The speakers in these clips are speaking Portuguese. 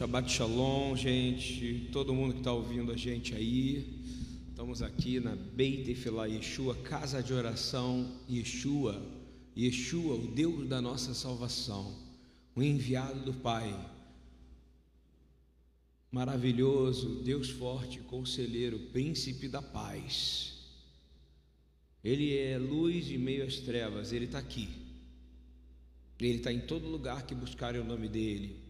Shabbat Shalom, gente, todo mundo que está ouvindo a gente aí. Estamos aqui na Beit Efilá Yeshua, casa de oração Yeshua. Yeshua, o Deus da nossa salvação, o enviado do Pai. Maravilhoso, Deus forte, conselheiro, príncipe da paz. Ele é luz em meio às trevas, ele está aqui. Ele está em todo lugar que buscarem o nome dele.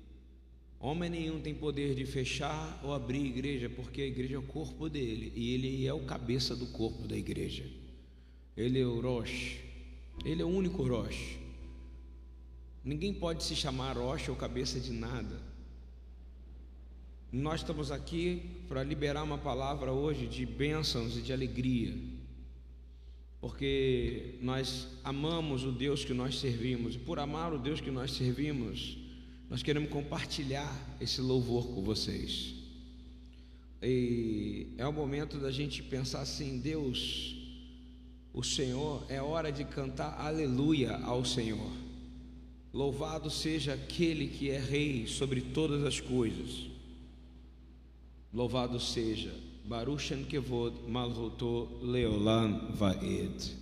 Homem nenhum tem poder de fechar ou abrir a igreja, porque a igreja é o corpo dele e ele é o cabeça do corpo da igreja. Ele é o Rosh, ele é o único Rosh. Ninguém pode se chamar Rosh ou cabeça de nada. Nós estamos aqui para liberar uma palavra hoje de bênçãos e de alegria, porque nós amamos o Deus que nós servimos, e por amar o Deus que nós servimos, nós queremos compartilhar esse louvor com vocês. E é o momento da gente pensar assim: Deus, o Senhor, é hora de cantar aleluia ao Senhor. Louvado seja aquele que é rei sobre todas as coisas. Louvado seja Baruch Kevod Malhuto Leolam Vaed.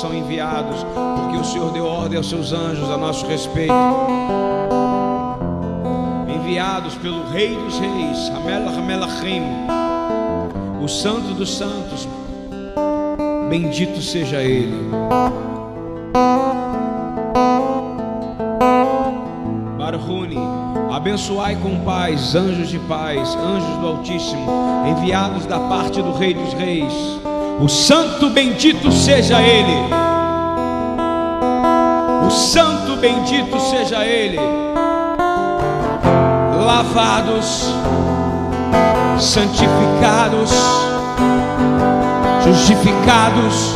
São enviados, porque o Senhor deu ordem aos seus anjos a nosso respeito, enviados pelo Rei dos Reis, Hamelach Melachim, o Santo dos Santos, bendito seja Ele. Barhuni, abençoai com paz, anjos de paz, anjos do Altíssimo, enviados da parte do Rei dos Reis. O Santo bendito seja Ele. O Santo bendito seja Ele. Lavados, santificados, justificados.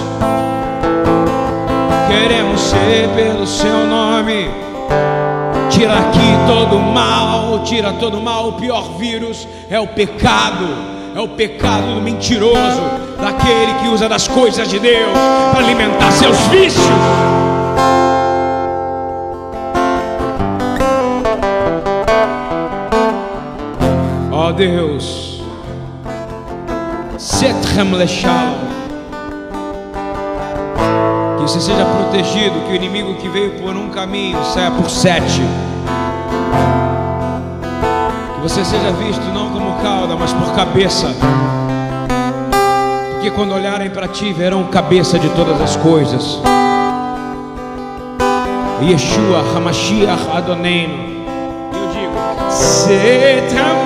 Queremos ser pelo Seu nome. Tira aqui todo o mal, tira todo o mal. O pior vírus é o pecado, é o pecado do mentiroso, daquele que usa das coisas de Deus para alimentar seus vícios. Ó oh Deus, Setrem que você seja protegido, que o inimigo que veio por um caminho saia por sete. Você seja visto não como cauda, mas por cabeça. Porque quando olharem para ti, verão cabeça de todas as coisas. Yeshua Hamashiach Adonai. Eu digo: Setam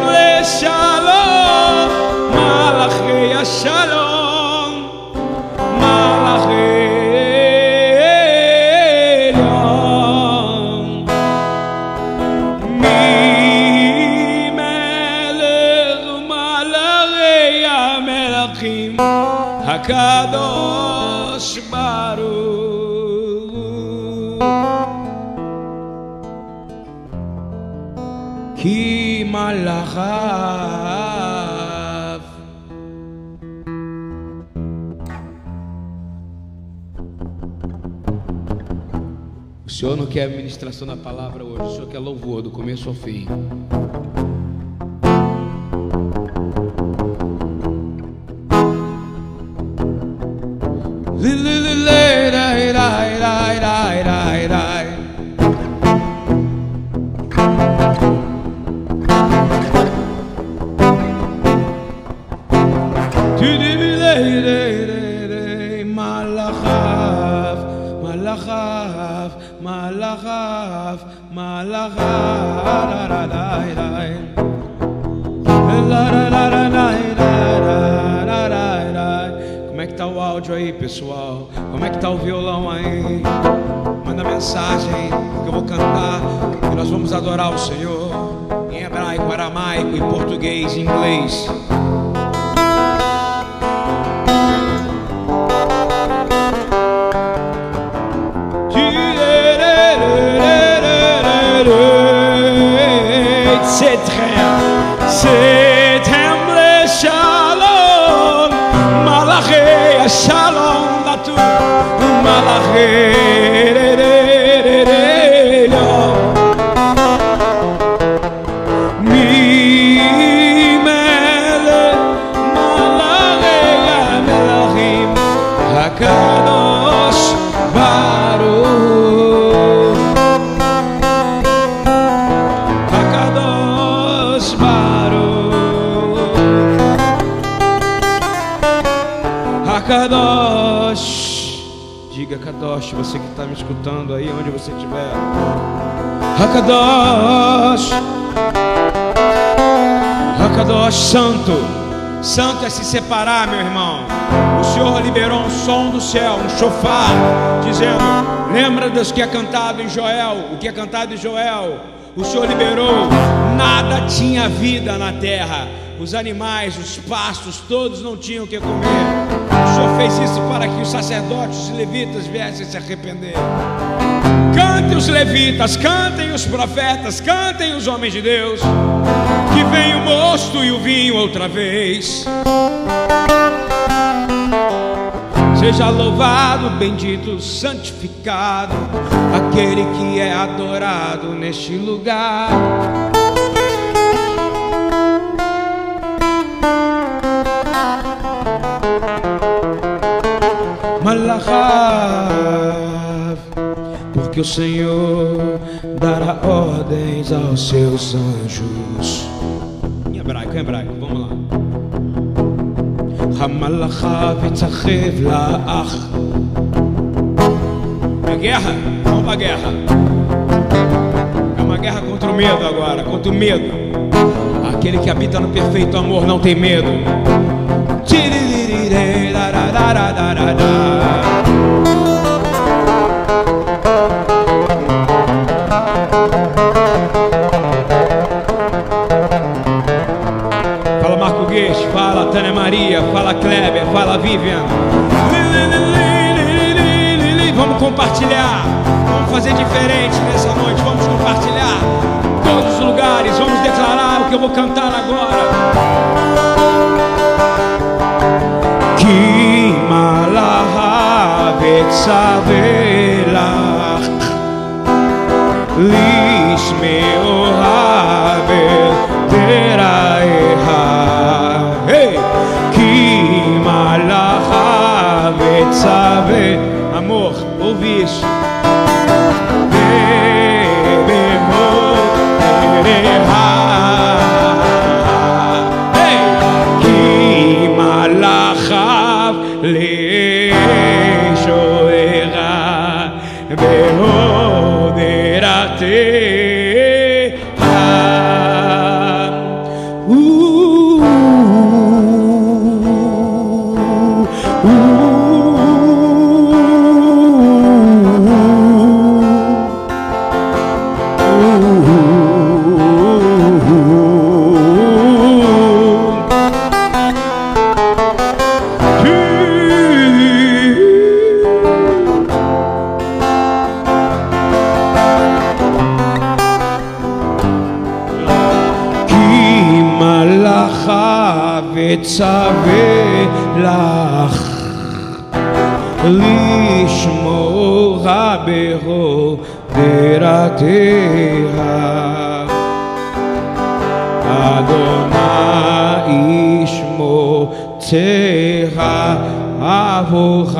Kadosh baru, Ki malachav O Senhor não quer ministração da palavra hoje, o Senhor quer louvor do começo ao fim. Hakadosh Diga Kadosh, você que está me escutando aí, onde você estiver Hakadosh Hakadosh Santo Santo é se separar, meu irmão. O Senhor liberou um som do céu, um chofar, dizendo: Lembra dos que é cantado em Joel? O que é cantado em Joel? O Senhor liberou, nada tinha vida na terra. Os animais, os pastos, todos não tinham o que comer. Fez isso para que os sacerdotes, os levitas viessem se arrepender. Cantem os levitas, cantem os profetas, cantem os homens de Deus. Que vem o mosto e o vinho outra vez. Seja louvado, bendito, santificado, aquele que é adorado neste lugar. Porque o Senhor dará ordens aos seus anjos. Em hebraico, em hebraico, vamos lá. É guerra? Vamos pra guerra. É uma guerra contra o medo agora, contra o medo. Aquele que habita no perfeito amor não tem medo. Fala Marco Guedes, fala Tânia Maria, fala Kleber, fala Vivian. Vamos compartilhar, vamos fazer diferente nessa noite, vamos compartilhar todos os lugares, vamos declarar o que eu vou cantar agora. Que malahavetzavelach וצווה לך לשמורה בהודרתיה אדוני ישמותיך עבורך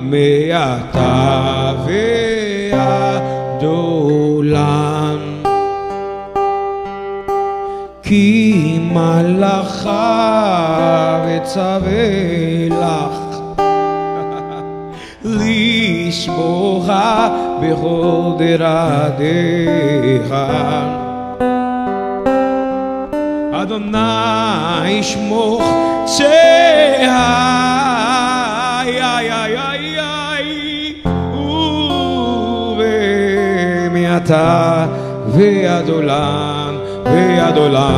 מעתה ועד עולם כי מלאך מלאכה וצווה לך לשבוחה בכל דרדיך. אדוני ישמוך צהי ובמיעתה ועד עולם. Adolá,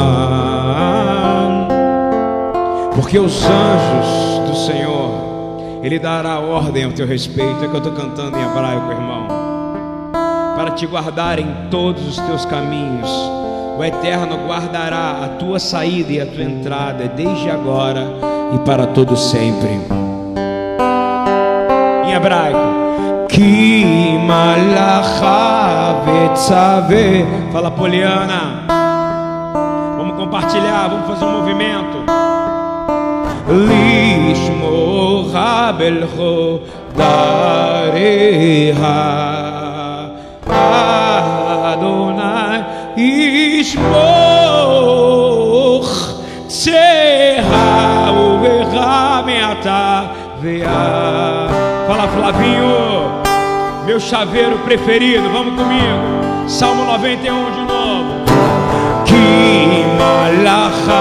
porque os anjos do Senhor, Ele dará ordem ao teu respeito. É que eu estou cantando em hebraico, irmão, para te guardar em todos os teus caminhos. O Eterno guardará a tua saída e a tua entrada, desde agora e para todo sempre. Em hebraico. Fala, Poliana compartilhar, vamos fazer um movimento. Lishmo Rabelho Dareha Adonai Ishmoch Tzeha Uverra Meata Veah Fala Flavinho, meu chaveiro preferido, vamos comigo. Salmo 91 de que malacha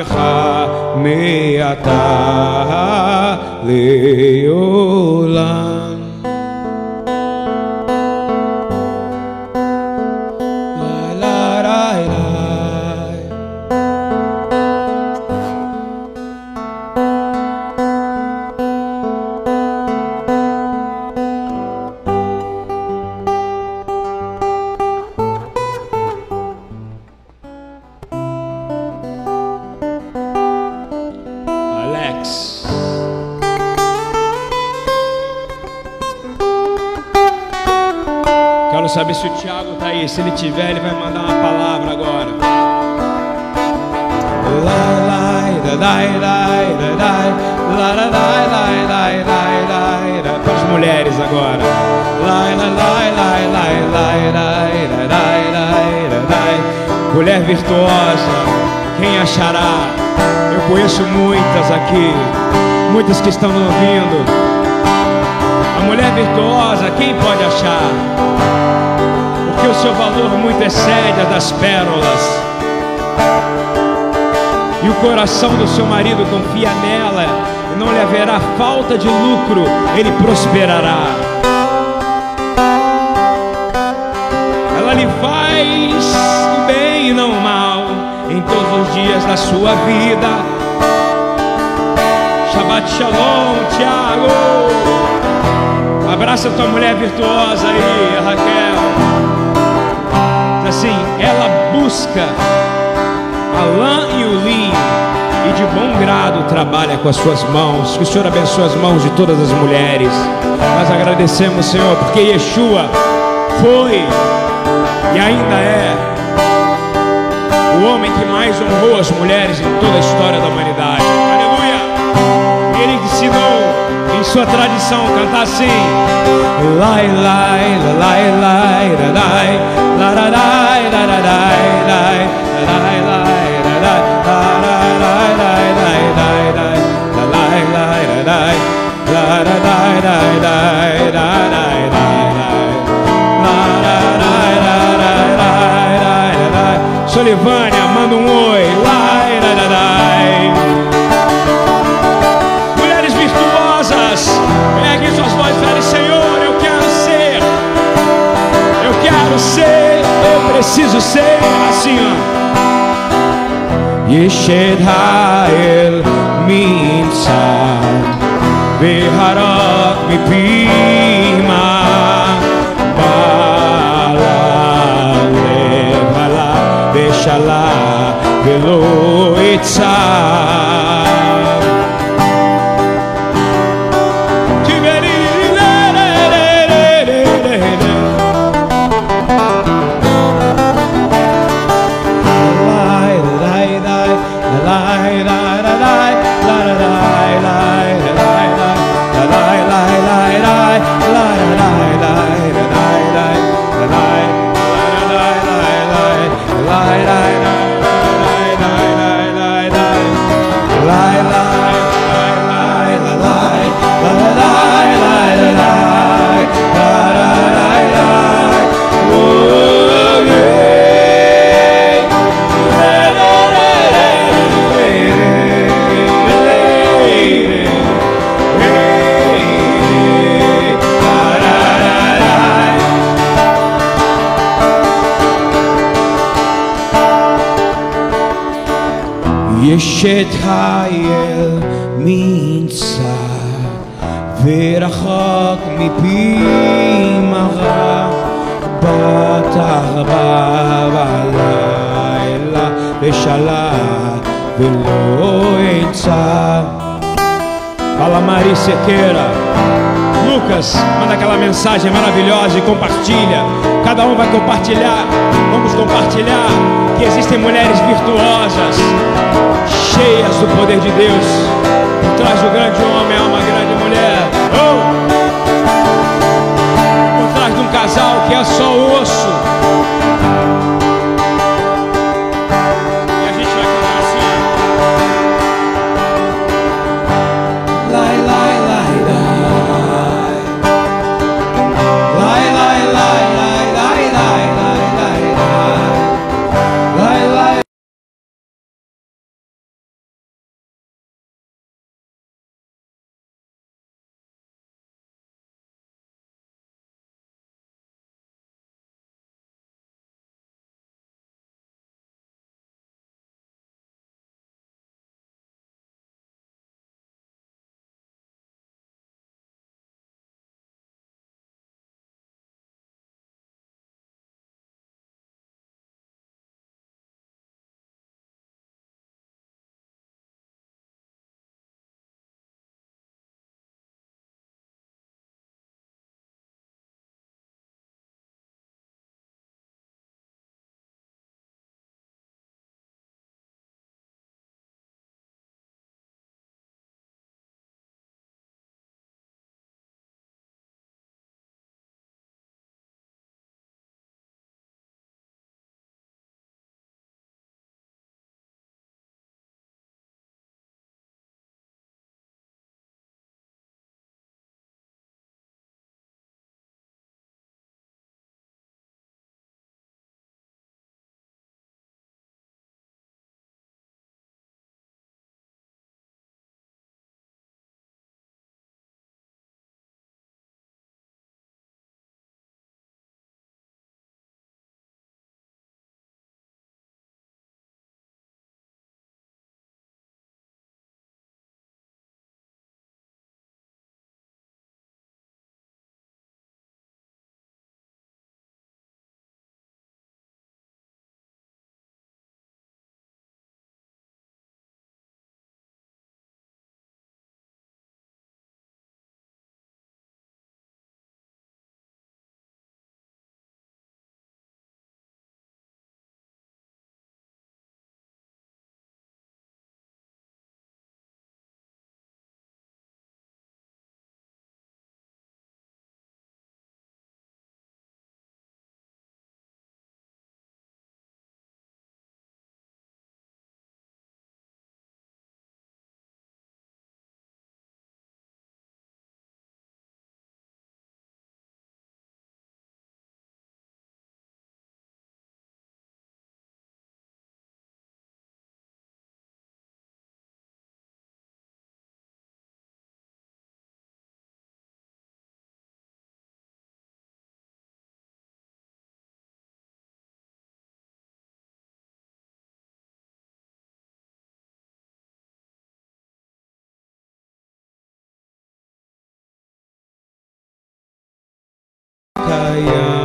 אבך מעתה לעולם. Saber se o Tiago está aí. Se ele tiver, ele vai mandar uma palavra agora. Para as mulheres agora. Mulher virtuosa, quem achará? Eu conheço muitas aqui, muitas que estão ouvindo. A mulher virtuosa, quem pode achar? Porque o seu valor muito excede a das pérolas. E o coração do seu marido confia nela, e não lhe haverá falta de lucro, ele prosperará. Ela lhe faz bem e não mal em todos os dias da sua vida. Shabbat Shalom, Tiago. Abraça tua mulher virtuosa aí, Raquel. Assim, ela busca a lã e o linho e de bom grado trabalha com as suas mãos. Que o Senhor abençoe as mãos de todas as mulheres. Nós agradecemos, Senhor, porque Yeshua foi e ainda é o homem que mais honrou as mulheres em toda a história da humanidade. Aleluia! Ele ensinou em sua tradição cantar assim: Lai, lai, lai, lai, lai, lai, lai, lai, lai, lai, lai, lai, lai, Solivânia, manda um oi. Lai, lai, lai, lai. preciso ser assim, ó. Yeshed Ha'el Mimsa Beharok Mipima Bala Levala Beshala Velo Itzah אשת האל מנצח ורחוק מפי מרה בת ארבע בלילה ושלט ולא עצה על המריסה קרח Lucas, manda aquela mensagem maravilhosa e compartilha. Cada um vai compartilhar. Vamos compartilhar que existem mulheres virtuosas, cheias do poder de Deus. Por trás do grande homem há uma grande mulher. Oh! Por trás de um casal que é só osso, som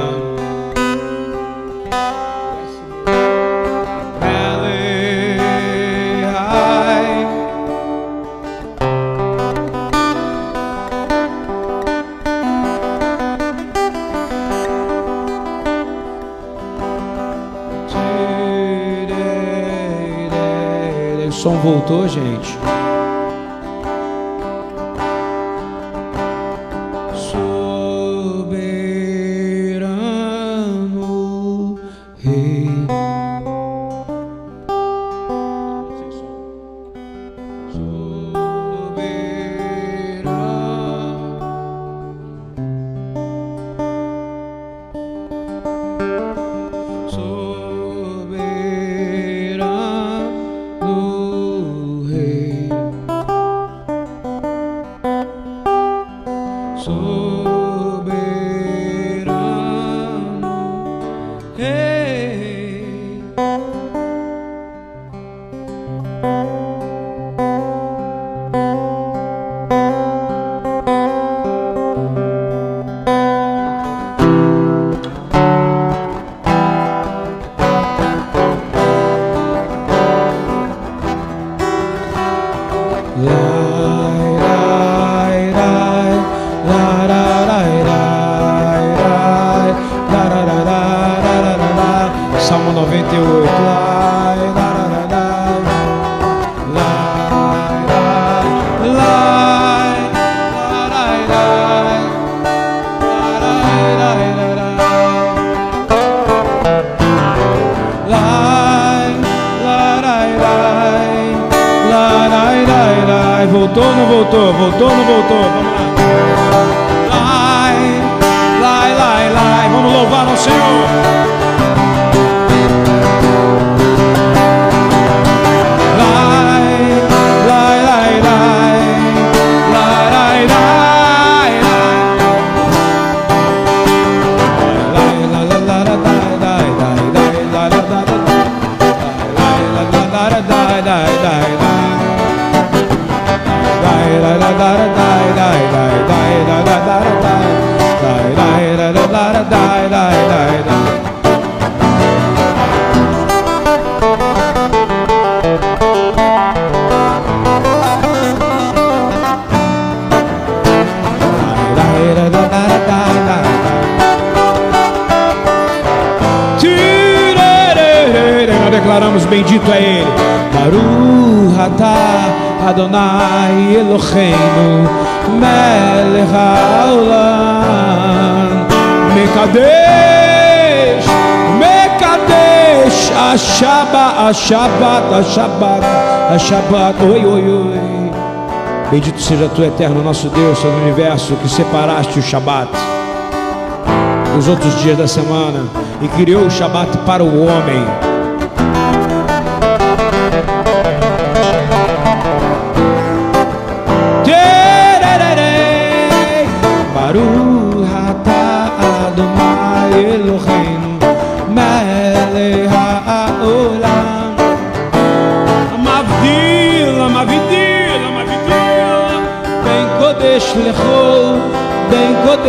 Vai, voltou, não voltou, voltou, não voltou. Vamos lá. Lai, lai, lai, lai. Vamos louvar ao Senhor. Shabbat, a Shabbat, a Shabbat, oi, oi, oi. Bendito seja tu, eterno nosso Deus, Senhor do universo, que separaste o Shabat dos outros dias da semana e criou o Shabat para o homem.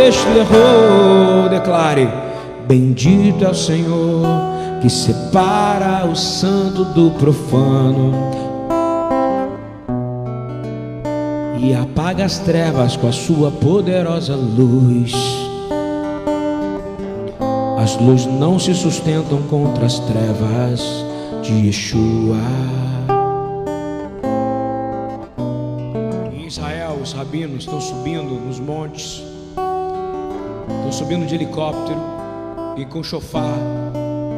Lechol, declare, bendito é o Senhor que separa o santo do profano e apaga as trevas com a sua poderosa luz. As luzes não se sustentam contra as trevas de Yeshua. rabinos estão subindo nos montes, subindo de helicóptero e com chofar,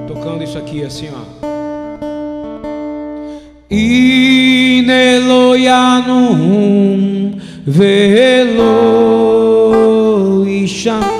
tocando isso aqui assim, ó. Ineloyanum velo isham Ineloyanum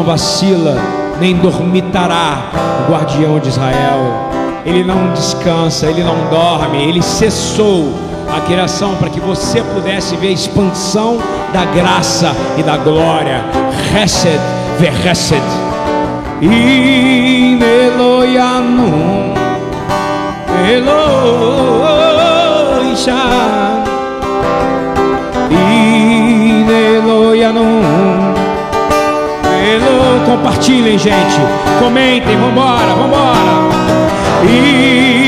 não vacila, nem dormitará o guardião de Israel. ele não descansa, ele não dorme, ele cessou a criação para que você pudesse ver a expansão da graça e da glória. Hesed, Vehesed. In Eloyanum, Eloisha. Compartilhem, gente. Comentem, vambora, vambora. In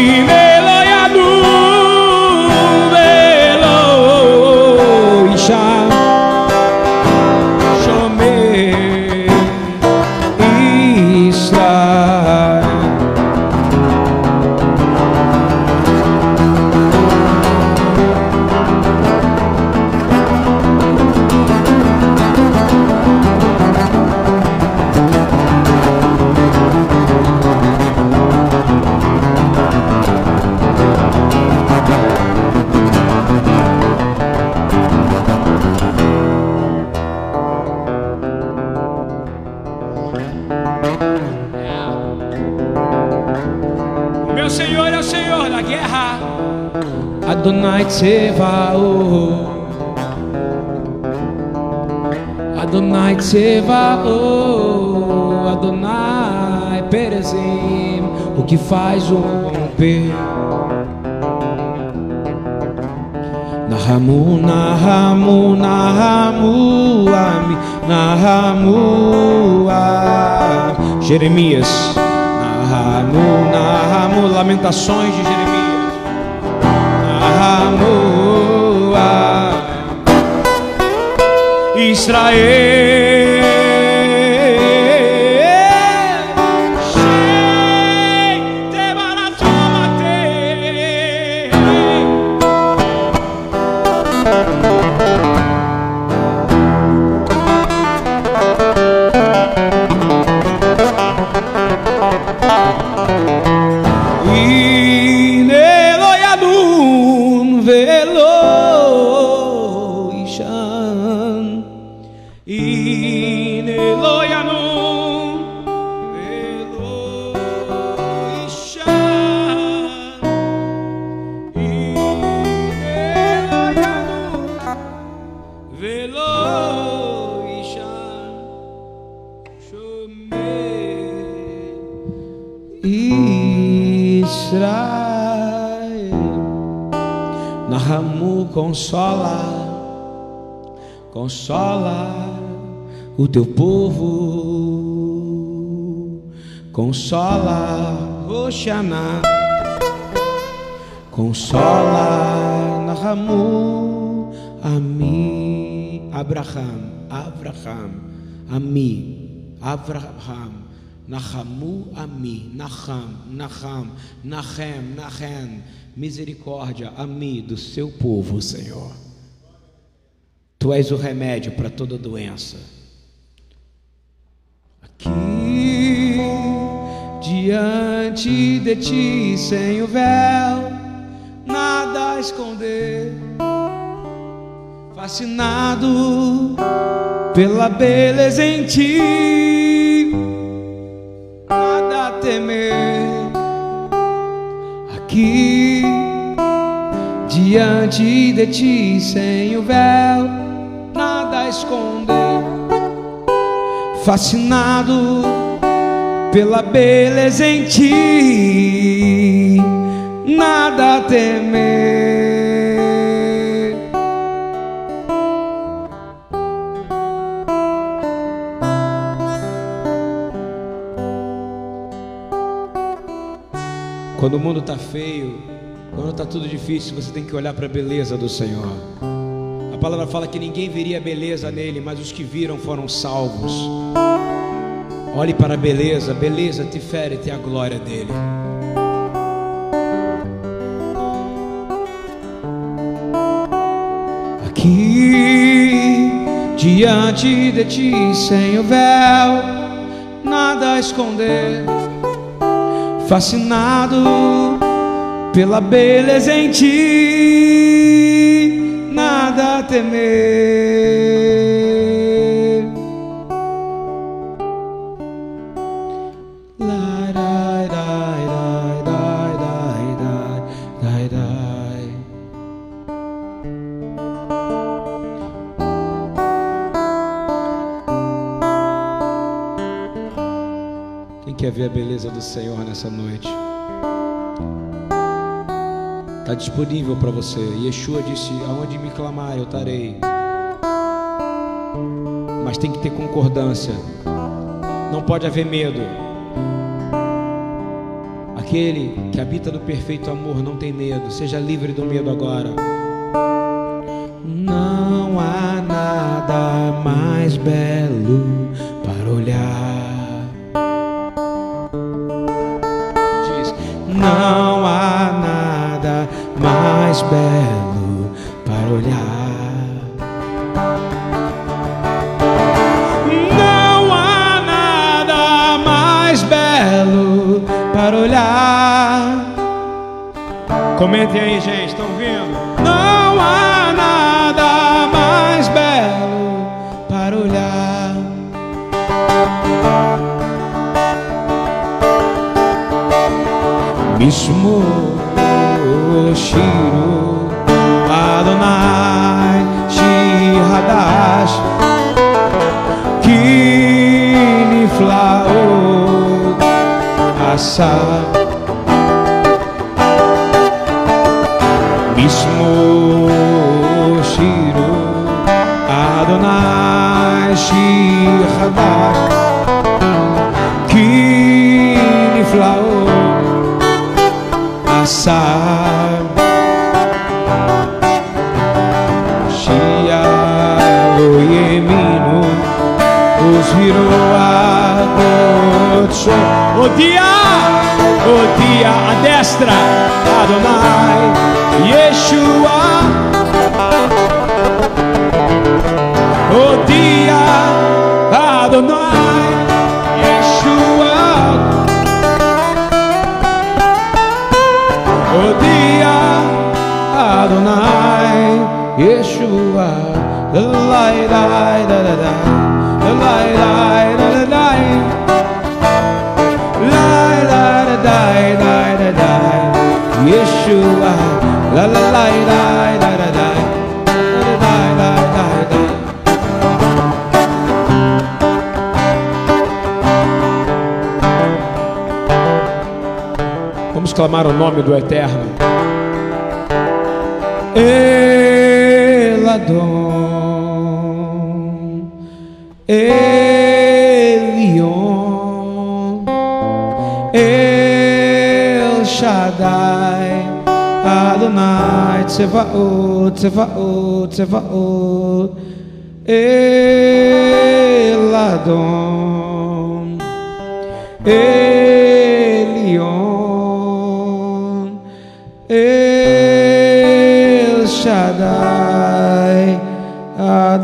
Adonai Tsevaot. Adonai Tsevaot. Adonai Perezim. O que faz o romper. Nahamu, Nahamu, Nahamu, Ami, Nahamu, ah. Jeremias, Nahamu, Nahamu, Lamentações de Jeremias. Israel, consola, consola o teu povo, consola Oxaná, consola Nahamu, Ami, Abraham, Abraham, Ami, Abraham. Nahamu Ami, Naham, Naham, Nahem, Nahem, misericórdia, Ami do seu povo, Senhor. Tu és o remédio para toda doença. Aqui, diante de ti, sem o véu, nada a esconder, fascinado pela beleza em ti a temer. Aqui, diante de ti, sem o véu, nada a esconder. Fascinado pela beleza em ti, nada a temer. Quando o mundo está feio, quando está tudo difícil, você tem que olhar para a beleza do Senhor. A palavra fala que ninguém veria beleza nele, mas os que viram foram salvos. Olhe para a beleza, beleza te fere, tem a glória dele. Aqui, diante de ti, sem o véu, nada a esconder fascinado pela beleza em ti, nada temer. Ver a beleza do Senhor nessa noite? Está disponível para você. Yeshua disse: Aonde me clamar, eu estarei. Mas tem que ter concordância. Não pode haver medo. Aquele que habita no perfeito amor não tem medo. Seja livre do medo agora. Asar Mismo Shiro Adonai Shihadash Kini Flaot Asar. Shia lo yeminu Os virou a destra Adonai Vamos clamar o nome do Eterno. Eladon, Elion, El Shaddai, Adonai, Tzevaot, Tzevaot, Tzevaot, Eladon, Elion,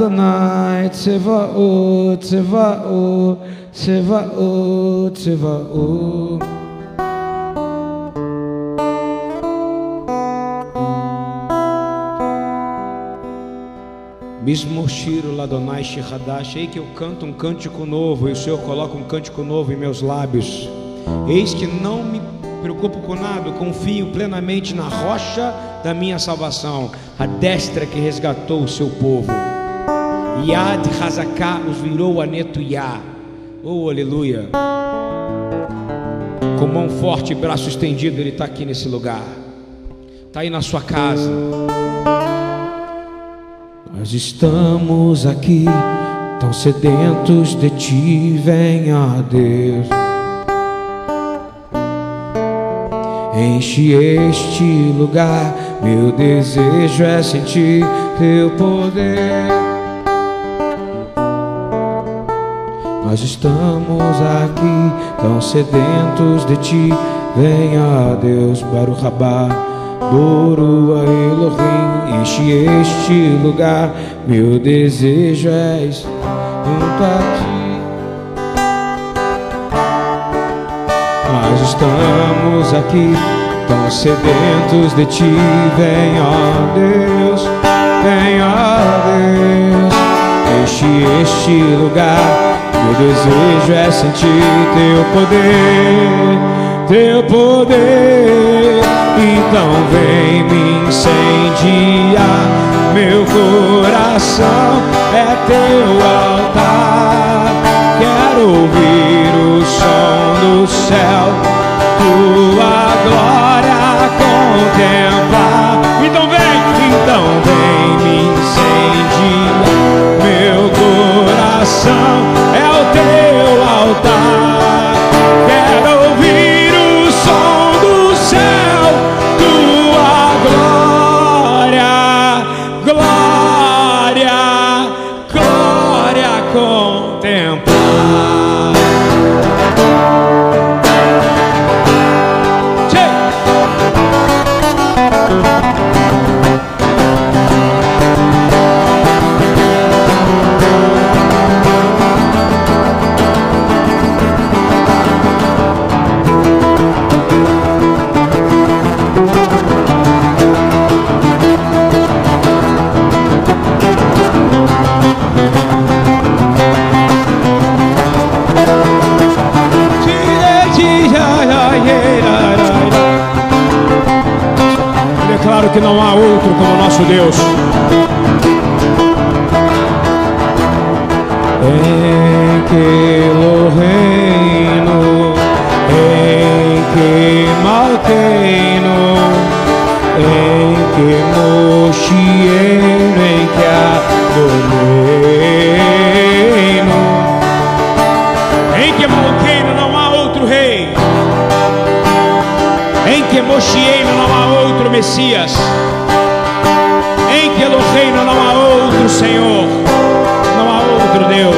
Adonai, Tzevaot, Tzevaot, Tzevaot, Tzevaot. Mismo Shiro Ladonai Shihadash, ei que eu canto um cântico novo e o Senhor coloca um cântico novo em meus lábios. Eis que não me preocupo com nada, confio plenamente na rocha da minha salvação, a destra que resgatou o seu povo. Yad Hazaká os virou a Netuyá. Oh, aleluia. Com mão forte e braço estendido, Ele está aqui nesse lugar. Está aí na sua casa. Nós estamos aqui, tão sedentos de Ti, venha Deus. Enche este lugar, meu desejo é sentir Teu poder. Nós estamos aqui, tão sedentos de Ti, venha Deus, Baruch Rabá. Borua Elohim, enche este lugar, meu desejo é junto a ti. Nós estamos aqui, tão sedentos de ti, ó Deus, ó Deus, enche este lugar, meu desejo é sentir teu poder, teu poder. Então vem me incendiar. Meu coração é teu altar. Quero ouvir o som do céu, tua glória contemplar. Então vem, então vem me incendiar. Meu coração que não há outro como nosso Deus. Em que lo reino, em que malqueino, Messias, em lo reino não há outro Senhor não há outro Deus.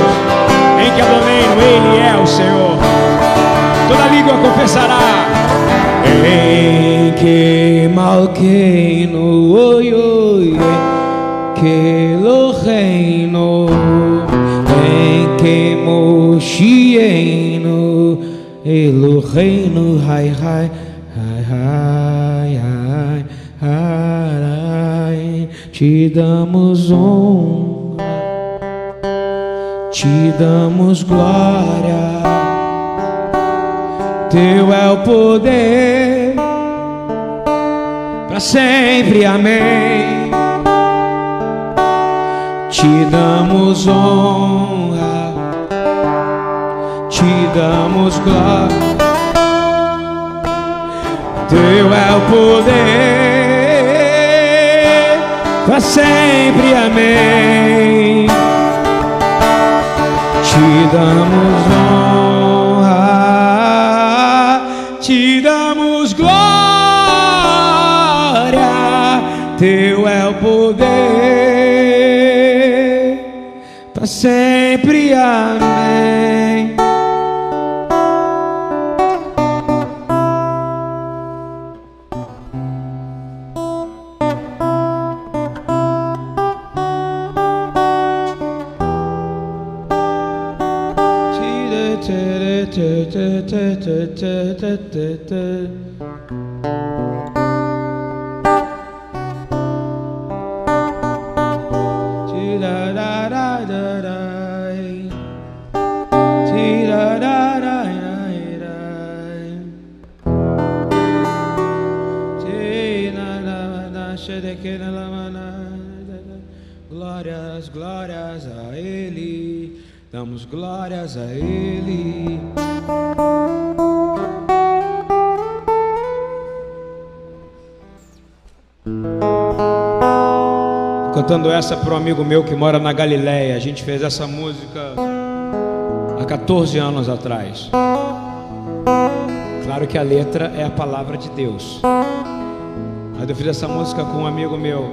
Em que Adonai, Ele é o Senhor. Toda língua confessará. Em que malqueino, oi, oi, que lo reino, em que mochieino, elo reino, hai, te damos honra te damos glória. Teu é o poder para sempre, amém. Te damos honra, te damos glória. Teu é o poder sempre, amém te damos honra, te damos glória, teu é o poder, para sempre, amém. Glórias, glórias a Ele, damos glórias a Ele. Cantando essa para um amigo meu que mora na Galileia. A gente fez essa música há 14 anos atrás. Claro que a letra é a palavra de Deus. Mas eu fiz essa música com um amigo meu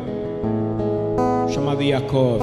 chamado Yaakov.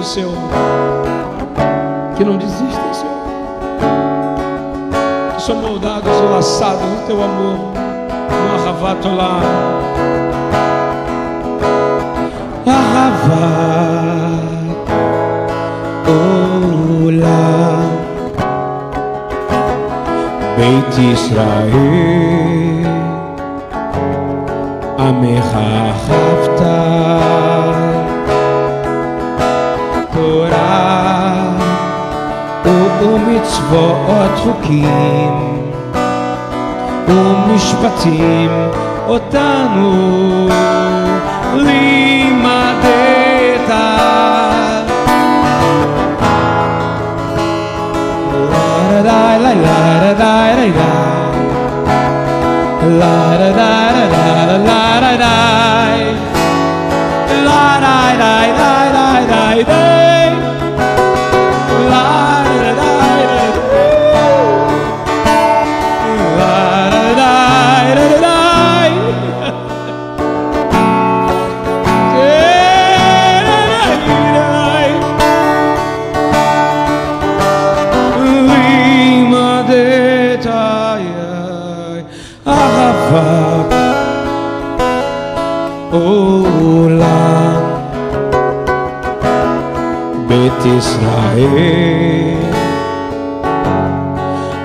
Soldados, Senhor, que não desistem, Senhor, que são moldados e laçados no Teu amor, no arravato lá. Arravato, olá, Beit Israel, Amecha Torah ומצוות חוקים ומשפטים אותנו לימדת לה לה לה לה לה לה לה לה לה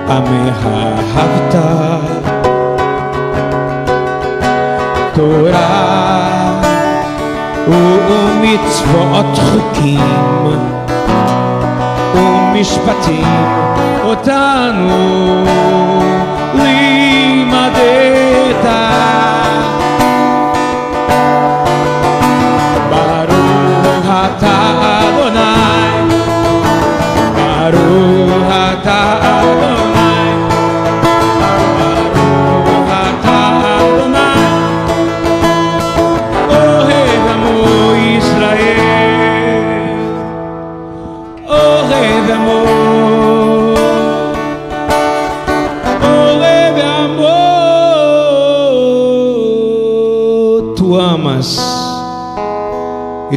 המאהבת תורה ומצוות חוקים ומשפטים אותנו לימדת.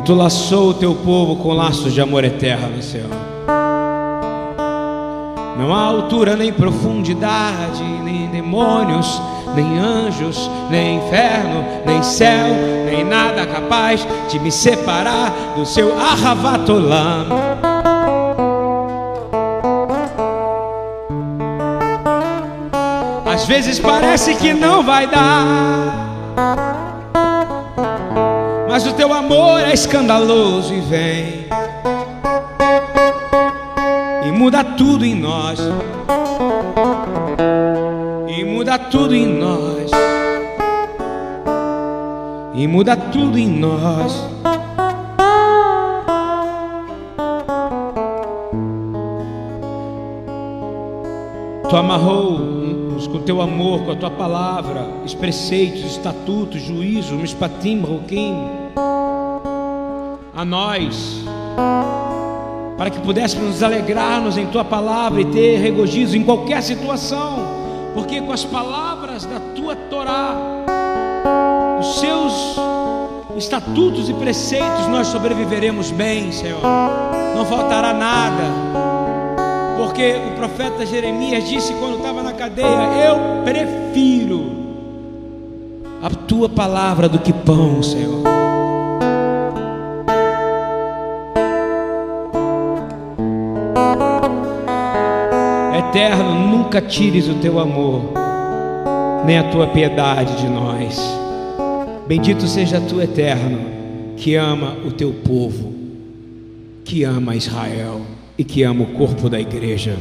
Tu laçou o teu povo com laços de amor eterno, Senhor. Não há altura nem profundidade, nem demônios, nem anjos, nem inferno, nem céu, nem nada capaz de me separar do seu arravatolam. Às vezes parece que não vai dar mas o teu amor é escandaloso e vem e muda tudo em nós. E muda tudo em nós. E muda tudo em nós. Tu amarrou-nos com teu amor, com a tua palavra, os preceitos, estatutos, juízo, mispatim, roquim a nós, para que pudéssemos nos alegrarmos em tua palavra e ter regozijo em qualquer situação, porque com as palavras da tua Torá, os seus estatutos e preceitos, nós sobreviveremos bem, Senhor, não faltará nada, porque o profeta Jeremias disse quando estava na cadeia: Eu prefiro a tua palavra do que pão, Senhor. Eterno, nunca tires o teu amor, nem a tua piedade de nós. Bendito seja tu, Eterno, que ama o teu povo, que ama Israel e que ama o corpo da igreja.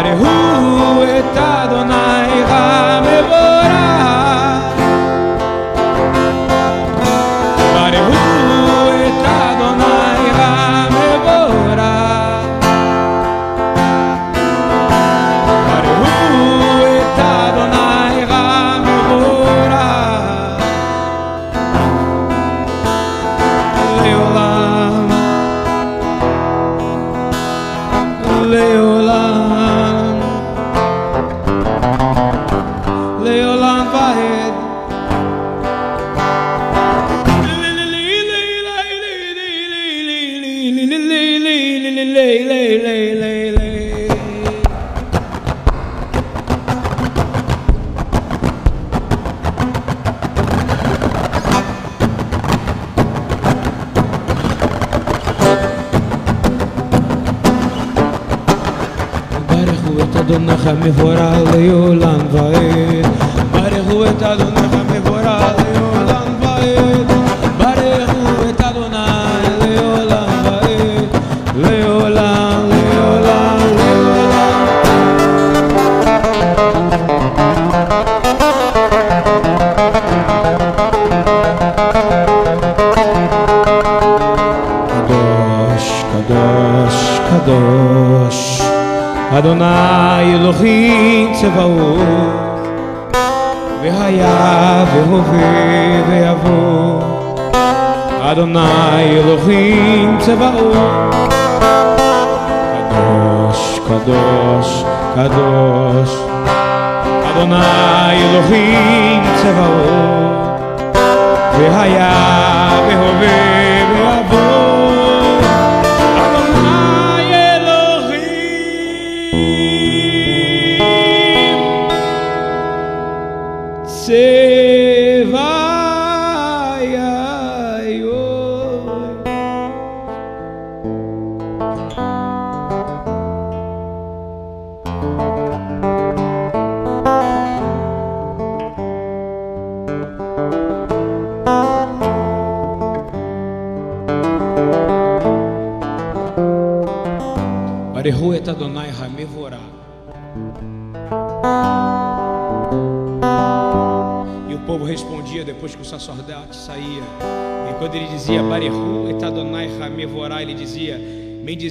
Barehu et Adonai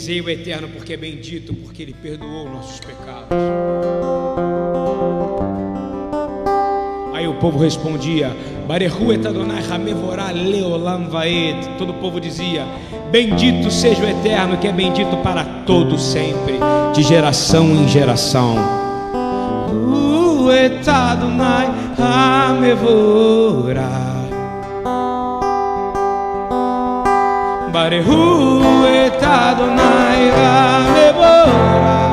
Bendizei o Eterno, porque é bendito, porque Ele perdoou nossos pecados. Aí o povo respondia: Barehu etadonai ramevorá leolam vaed. Todo o povo dizia: Bendito seja o Eterno, que é bendito para todo sempre, de geração em geração. etadonai ramevorá Barehu et Adonai Gameboah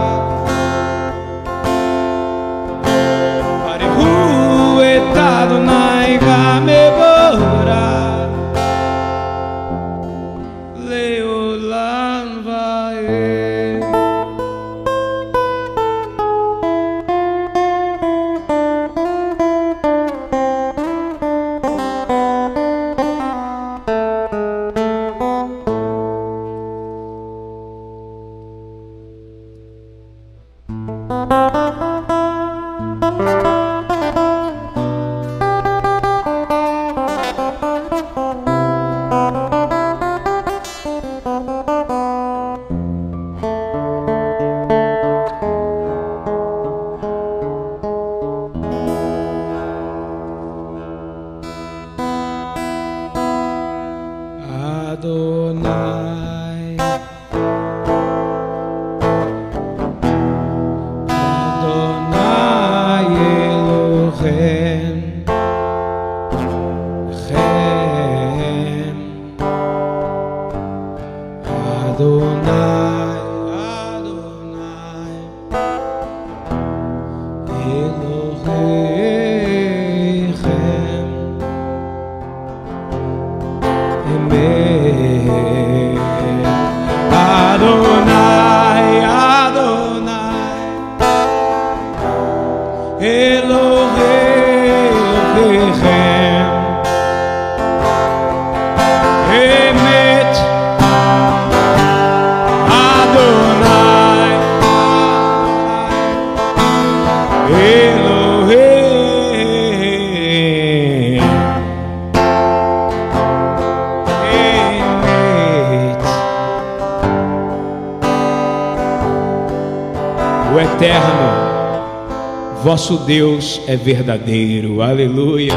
vosso Deus é verdadeiro. Aleluia.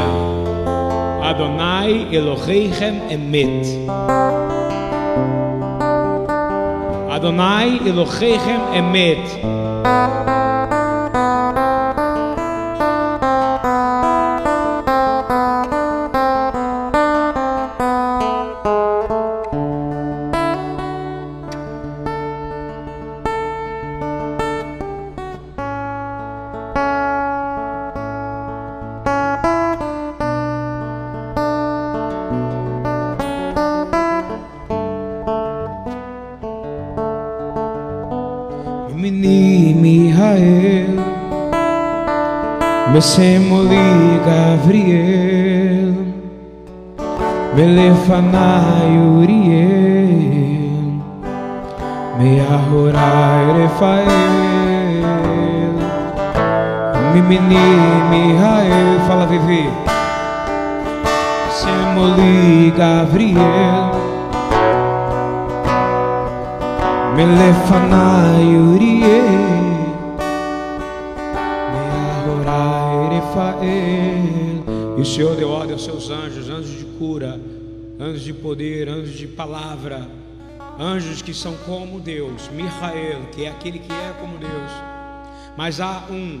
Adonai Elohim Emet. Adonai Elohim Emet. Besemoli Gabriel. Melefanai Uriel. Meahorai Refael Mimini Mihael Fala Vivi. Besemoli Gabriel. Melefanai Uriel E o Senhor deu ordem aos seus anjos, anjos de cura, anjos de poder, anjos de palavra, anjos que são como Deus, Michael, que é aquele que é como Deus. Mas há um,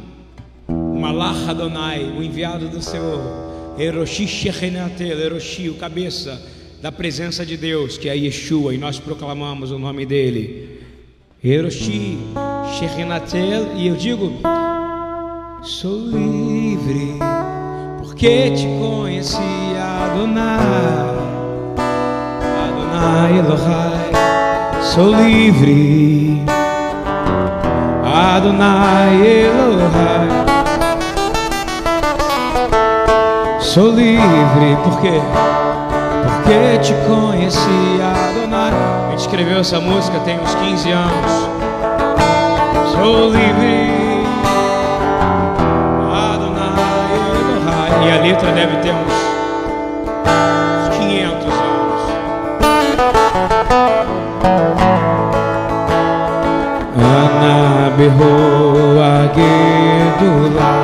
uma Adonai, o enviado do Senhor, Eroshi Shechenatel, Eroshi, o cabeça da presença de Deus, que é Yeshua, e nós proclamamos o nome dele. Eroshi Shechenatel, e eu digo, sou livre que te conheci, Adonai, Adonai Elohai, sou livre, Adonai Elohai, sou livre, por quê? Porque te conheci, Adonai. A gente escreveu essa música tem uns 15 anos. Sou livre. E a letra deve ter uns, uns 500 anos. Ana berroa gedula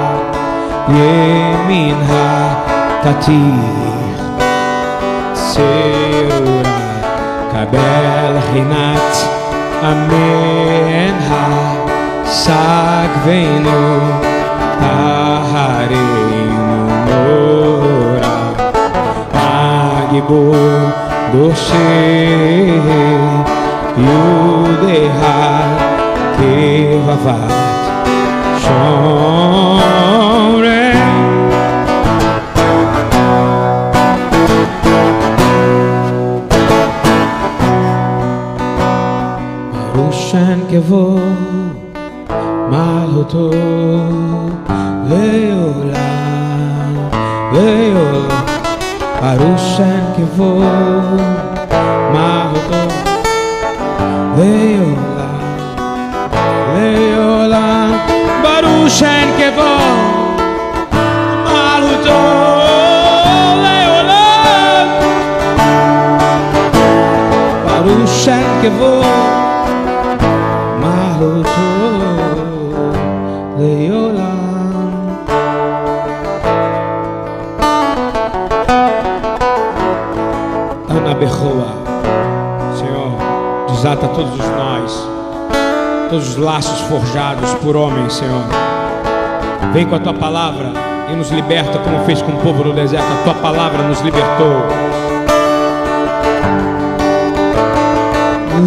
yeminha tatir serura kabel rinat amenha sagvenu taharenu Ora Agbo Doshe Yudeha Kevavat Shomre Barushan Kevo Malhoto Que vou Maroto veio lá veio lá Barushan que vou desata todos os nós, todos os laços forjados por homens, Senhor. Vem com a tua palavra e nos liberta, como fez com o povo no deserto. A tua palavra nos libertou.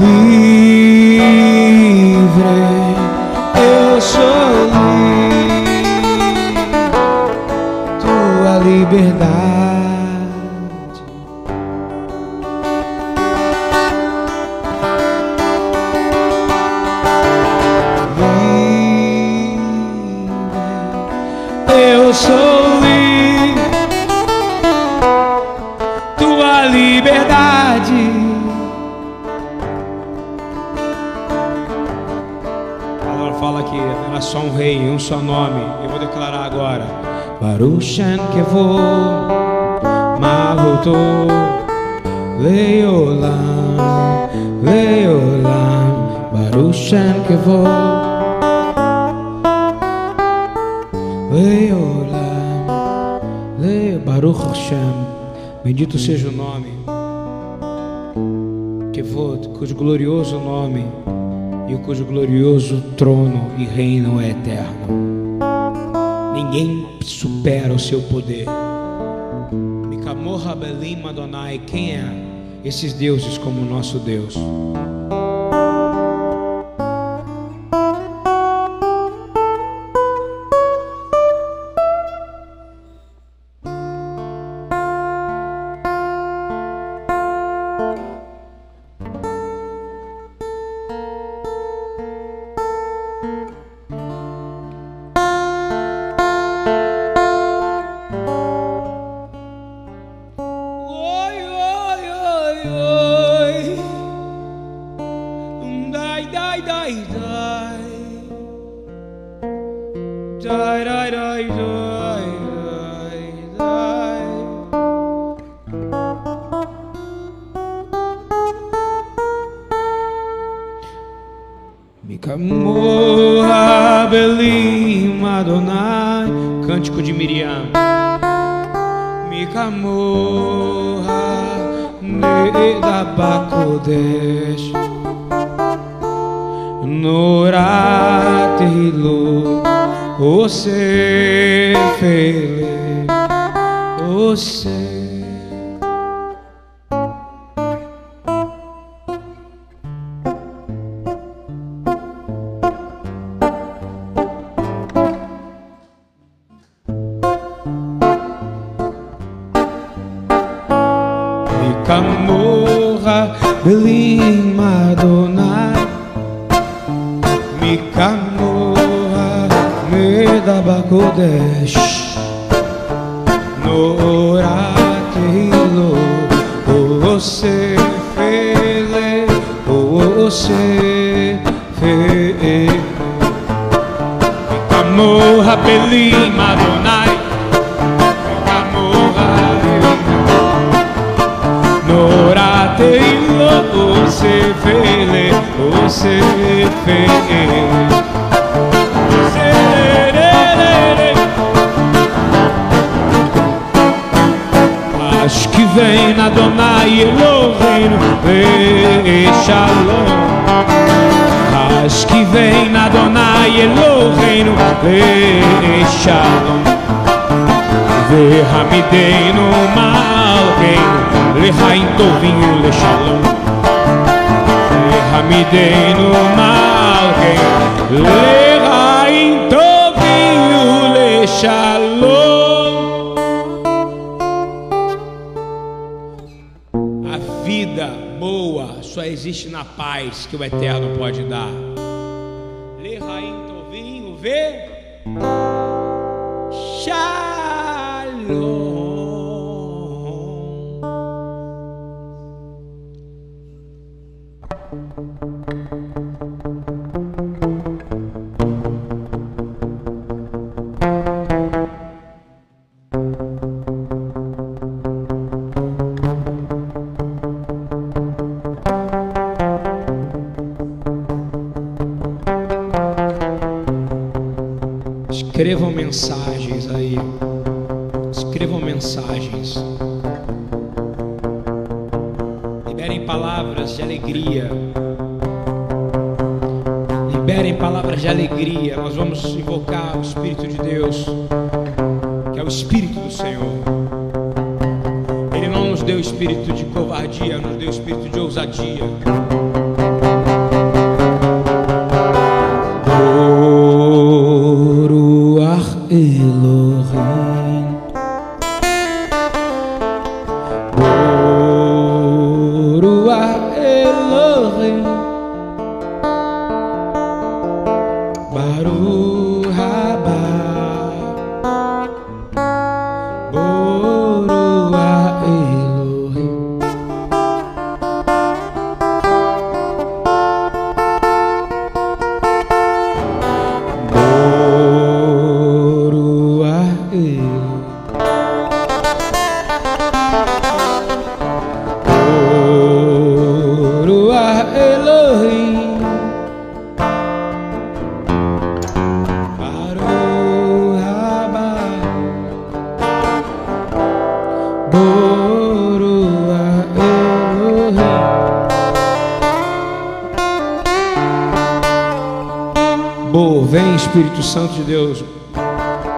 Livre, eu sou livre, tua liberdade. Barushan Kevo Maluto Leolam Leolam Barushan Kevo Leolam, Le Baruch Hashem. Bendito seja o nome. Que cujo glorioso nome e cujo glorioso trono e reino é eterno. Ninguém supera o seu poder. Mikamorra Belim Adonai, quem é esses deuses como o nosso Deus? Medabakodesh Noratilo Ose Fele Ose Fele. Mikamorra Belim Adonai. Mikamorra Belim Norateilo Ose Fele Ose Fele Vem na Adonai Eloheinu Ve Shalom que vem na Adonai Eloheinu Ve Shalom Verhamidenu Malkeinu Lechaim Tovinho Lechalom Verhamidenu Malkeinu Lechaim Tovinho Lechalom existe na paz que o Eterno pode dar. Lechaim Tovinho Vê Shalom. Vem Espírito Santo de Deus.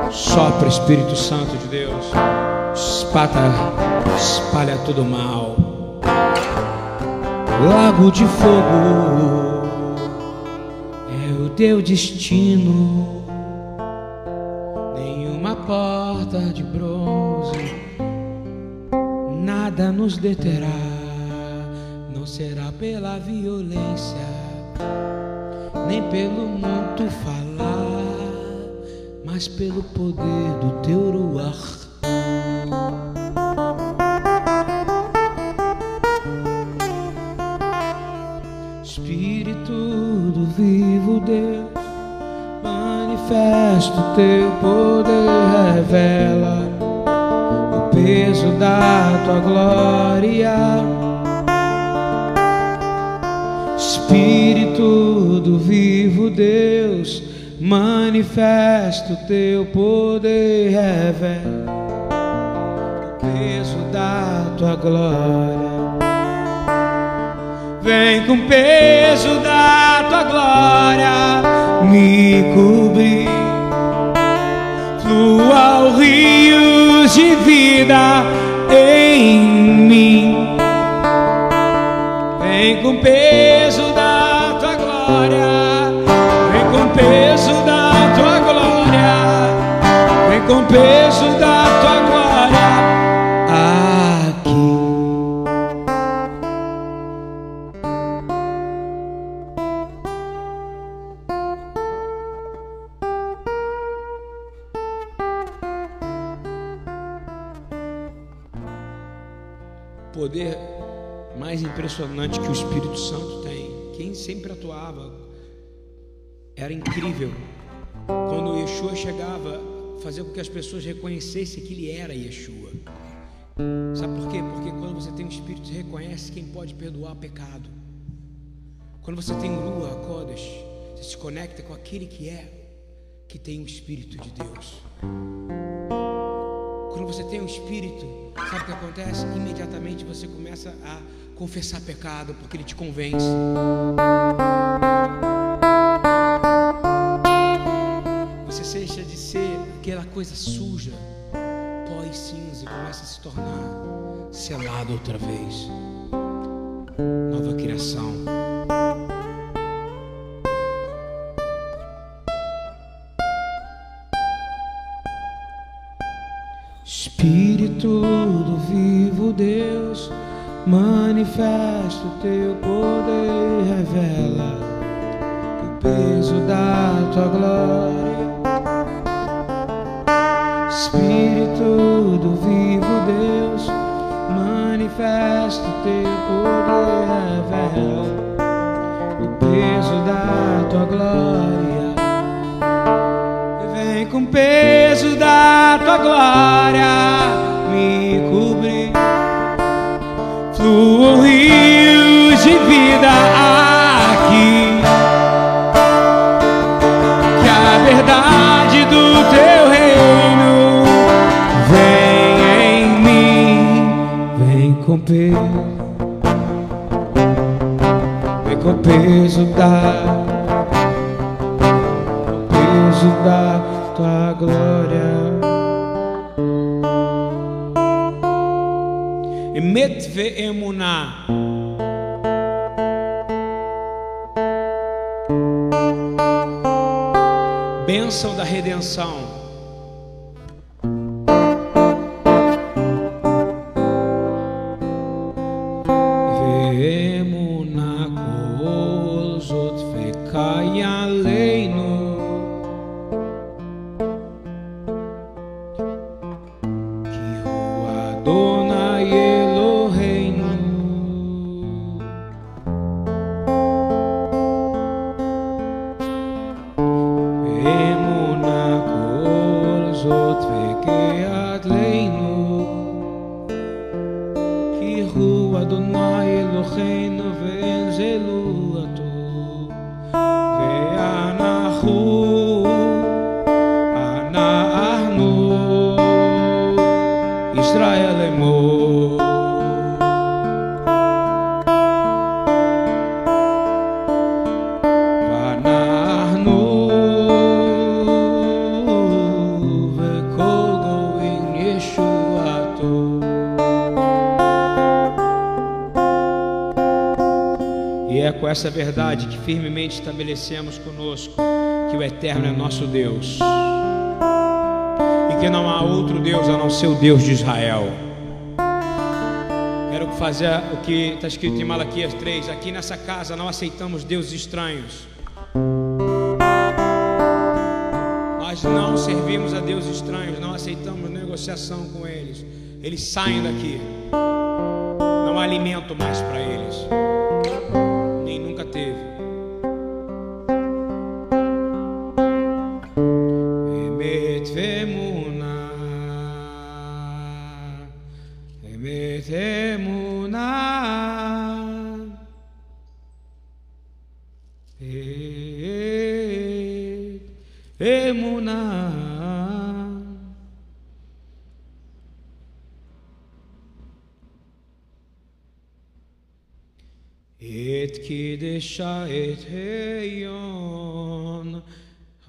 Sopra Espírito Santo de Deus. Espata, espalha todo mal. Lago de fogo é o teu destino. Nenhuma porta de bronze nada nos deterá. Não será pela violência, nem pelo muito falar, mas pelo poder do teu ruar. Manifesta o teu poder, revela o peso da tua glória. Vem com o peso da tua glória me cobrir. Flua o rios de vida com peso da tua glória aqui. poder mais impressionante que o Espírito Santo tem. Quem sempre atuava era incrível. Quando Yeshua chegava, fazia com que as pessoas reconhecessem que ele era Yeshua. Sabe por quê? Porque quando você tem o Espírito, você reconhece quem pode perdoar pecado. Quando você tem Rua, Kodesh, você se conecta com aquele que é, que tem o Espírito de Deus. Quando você tem o Espírito, sabe o que acontece? Imediatamente você começa a confessar pecado, porque ele te convence. Você deixa de ser aquela coisa suja, pó e cinza, e começa a se tornar selado outra vez. Nova criação. Espírito do vivo Deus, manifesta o teu poder, revela o peso da tua glória. Manifesta o teu poder, revela o peso da tua glória. Vem com o peso da tua glória peso da tua glória. Emet ve'emunah. Bênção da redenção. Essa verdade que firmemente estabelecemos conosco, que o Eterno é nosso Deus e que não há outro Deus a não ser o Deus de Israel. Quero fazer o que está escrito em Malaquias 3: aqui nessa casa não aceitamos deuses estranhos. Nós não servimos a deuses estranhos, não aceitamos negociação com eles. Eles saem daqui. Não há alimento mais para eles. את קידשה את היון,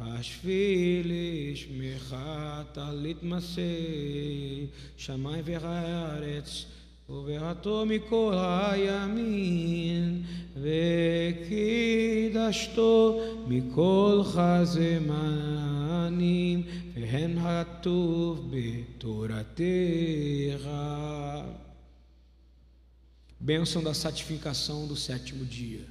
השביל לשמך טלית מסה, שמיים וארץ, ובהתו מכל הימין, וקידשתו מכל חזמנים, והן הכתוב בתורתך. Bênção da santificação do sétimo dia.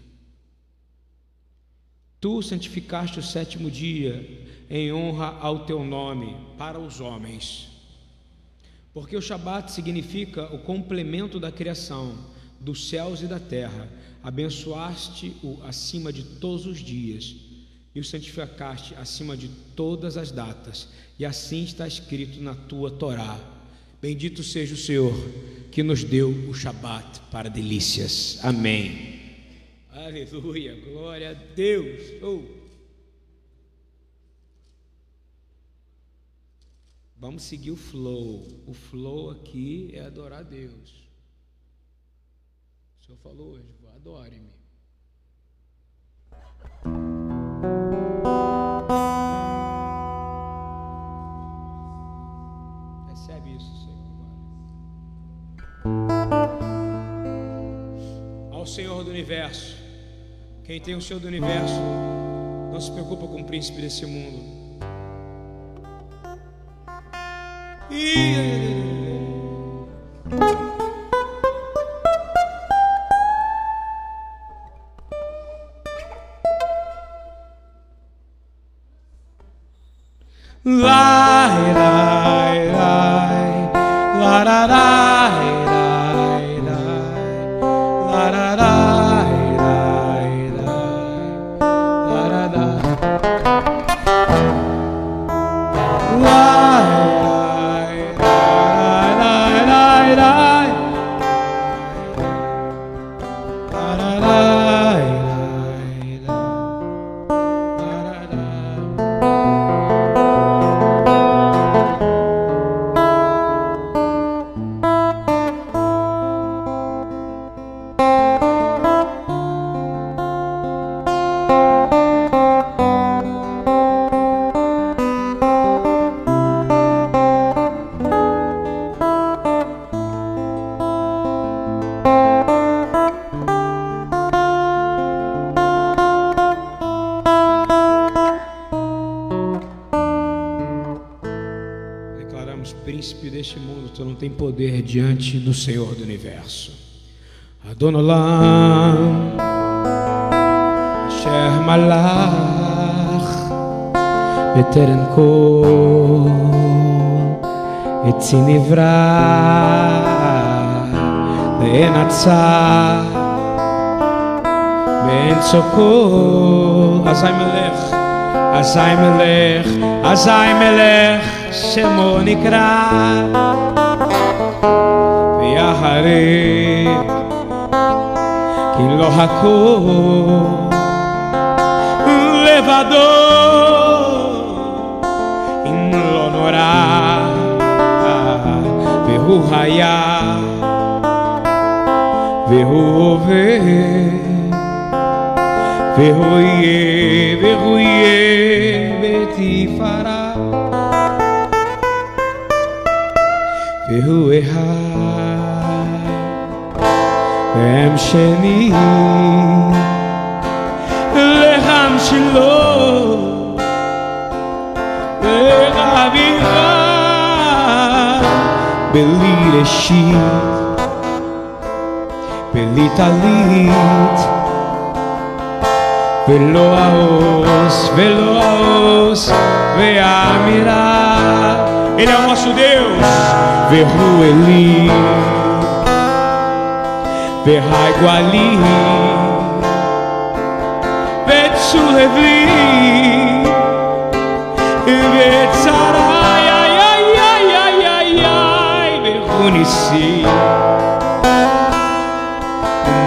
Tu santificaste o sétimo dia em honra ao teu nome para os homens. Porque o Shabat significa o complemento da criação dos céus e da terra. Abençoaste-o acima de todos os dias e o santificaste acima de todas as datas. E assim está escrito na tua Torá. Bendito seja o Senhor que nos deu o Shabat para delícias. Amém. Aleluia, glória a Deus. Oh. Vamos seguir o flow. O flow aqui é adorar a Deus. O Senhor falou hoje, adore-me. Senhor do universo. Quem tem o Senhor do universo não se preocupa com o príncipe desse mundo. Lai, Senhor do universo. Adonolam, Asher Malach, Beten Kol, Etzi Nivra, Be'enatzah, Be'en Sokol, Azai Melech, Azai Melech, Nikra, Ve'ahareh, כי לא הכל לבדו, אם לא נורא, והוא היה, והוא הווה, והוא יהיה, והוא יהיה בתפארה, והוא אחד. והם שני Shiloh Be'aviva Belireshit Belitalit Velo aos, velo aos Ve'amira Ele é o nosso Deus Verru Eli Verrai Guali Betsulevli Betsarai Ai, ai, ai, ai, ai, ai Verrunici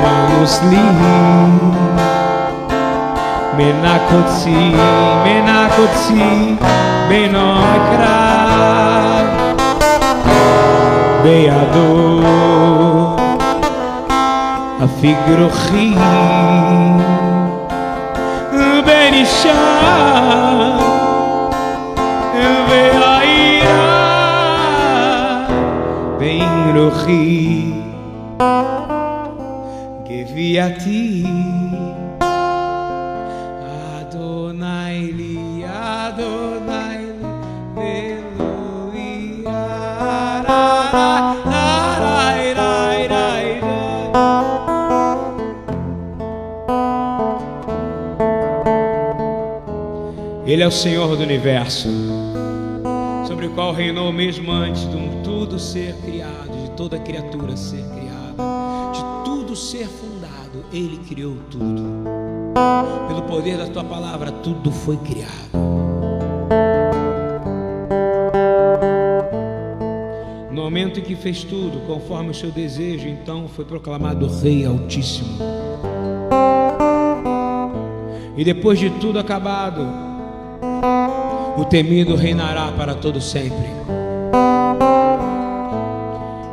Manus li Menakotsi, Menakotsi Benokra Beador אפיק רוחי. אישה. והעירה. ועם רוחי. גבייתי é o Senhor do universo, sobre o qual reinou mesmo antes de tudo ser criado, de toda criatura ser criada, de tudo ser fundado. Ele criou tudo. Pelo poder da tua palavra, tudo foi criado. No momento em que fez tudo, conforme o seu desejo, então foi proclamado Rei Altíssimo. E depois de tudo acabado, o temido reinará para todo sempre.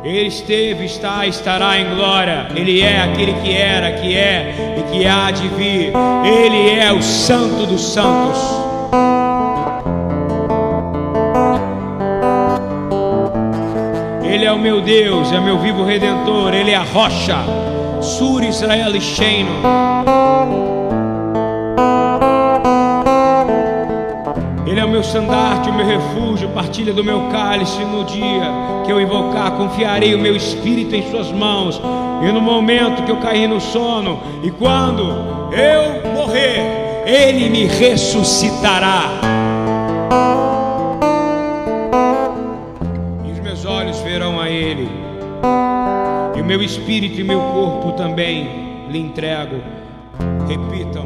Ele esteve, está, estará em glória. Ele é aquele que era, que é e que há de vir. Ele é o Santo dos Santos. Ele é o meu Deus, é meu vivo redentor. Ele é a rocha. Sur Israel e Sheino. Ele é o meu estandarte, o meu refúgio, partilha do meu cálice no dia que eu invocar, confiarei o meu espírito em suas mãos. E no momento que eu cair no sono, e quando eu morrer, ele me ressuscitará. E os meus olhos verão a ele. E o meu espírito e meu corpo também lhe entrego. Repitam: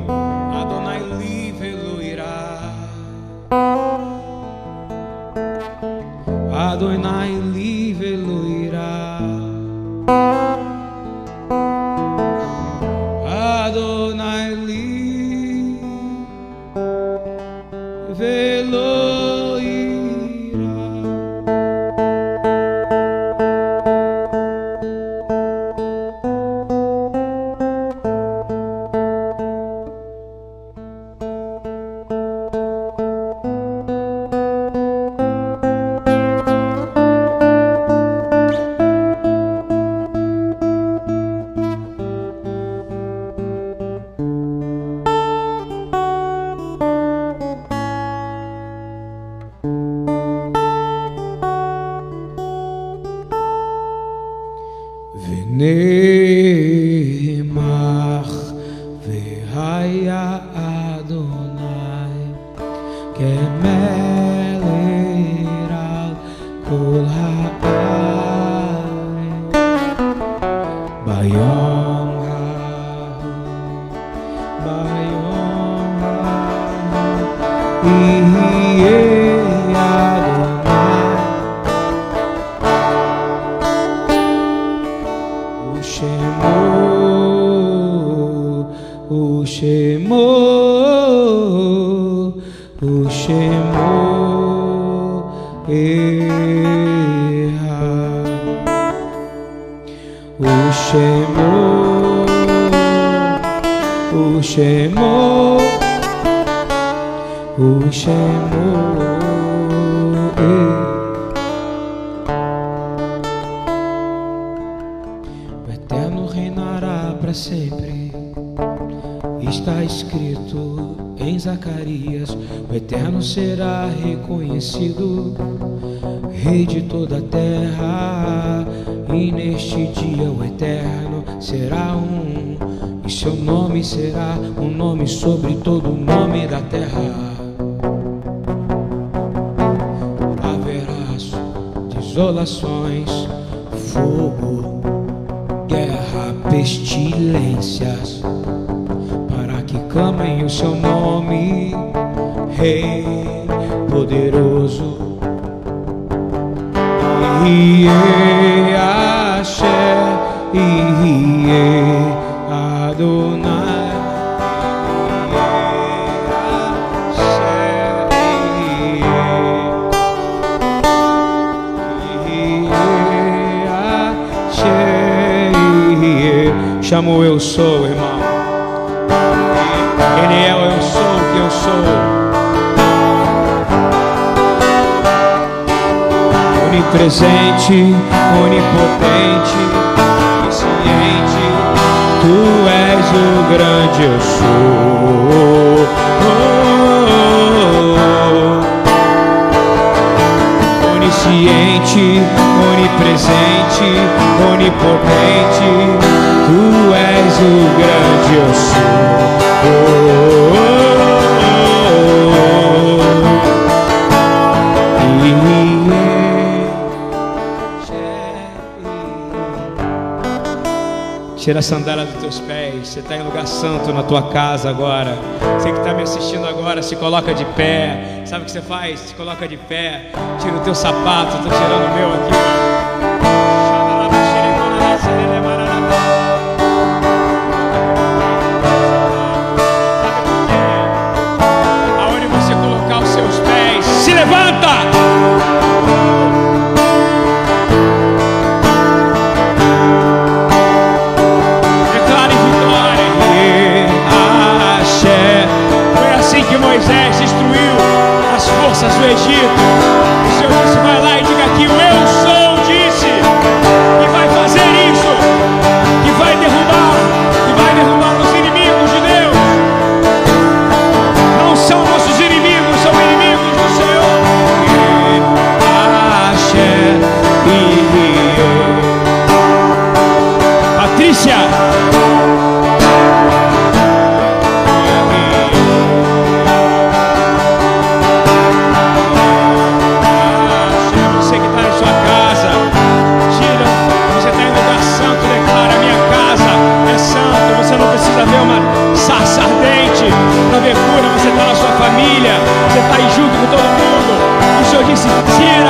Rei de toda a terra. E neste dia o Eterno será um, e seu nome será um nome sobre todo o nome da terra. Haverá desolações, fogo, guerra, pestilências clamem o seu nome, Rei poderoso. Ie Asher, Ie Adonai. Chamo eu sou, irmão. Ele é eu sou que eu sou. Onipresente, onipotente, onisciente, Tu és o grande eu sou. Onisciente, onipresente, onipotente, Tu és o grande eu sou. Tira a sandália dos teus pés. Você está em lugar santo na tua casa agora. Você que está me assistindo agora, se coloca de pé. Sabe o que você faz? Se coloca de pé. Tira o teu sapato. Estou tirando o meu aqui. Egito. Tão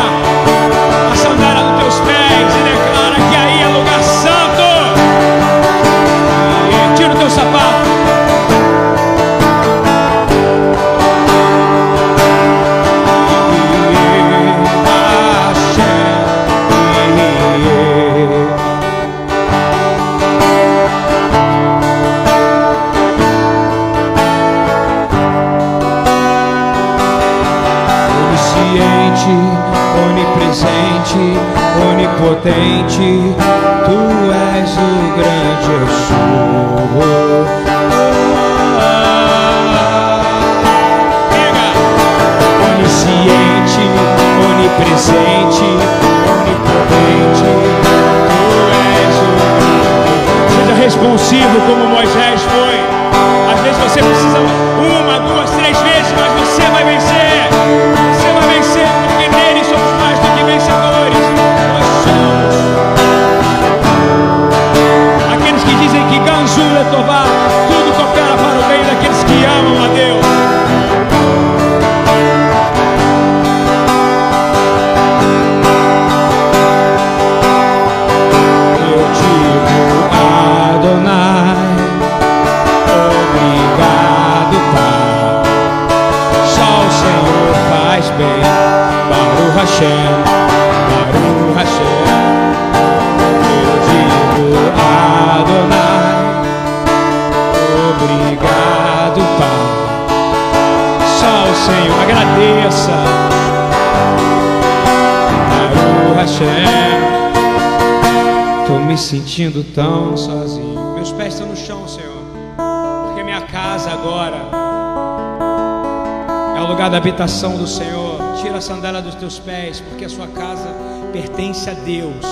da habitação do Senhor. Tira a sandália dos teus pés, porque a sua casa pertence a Deus.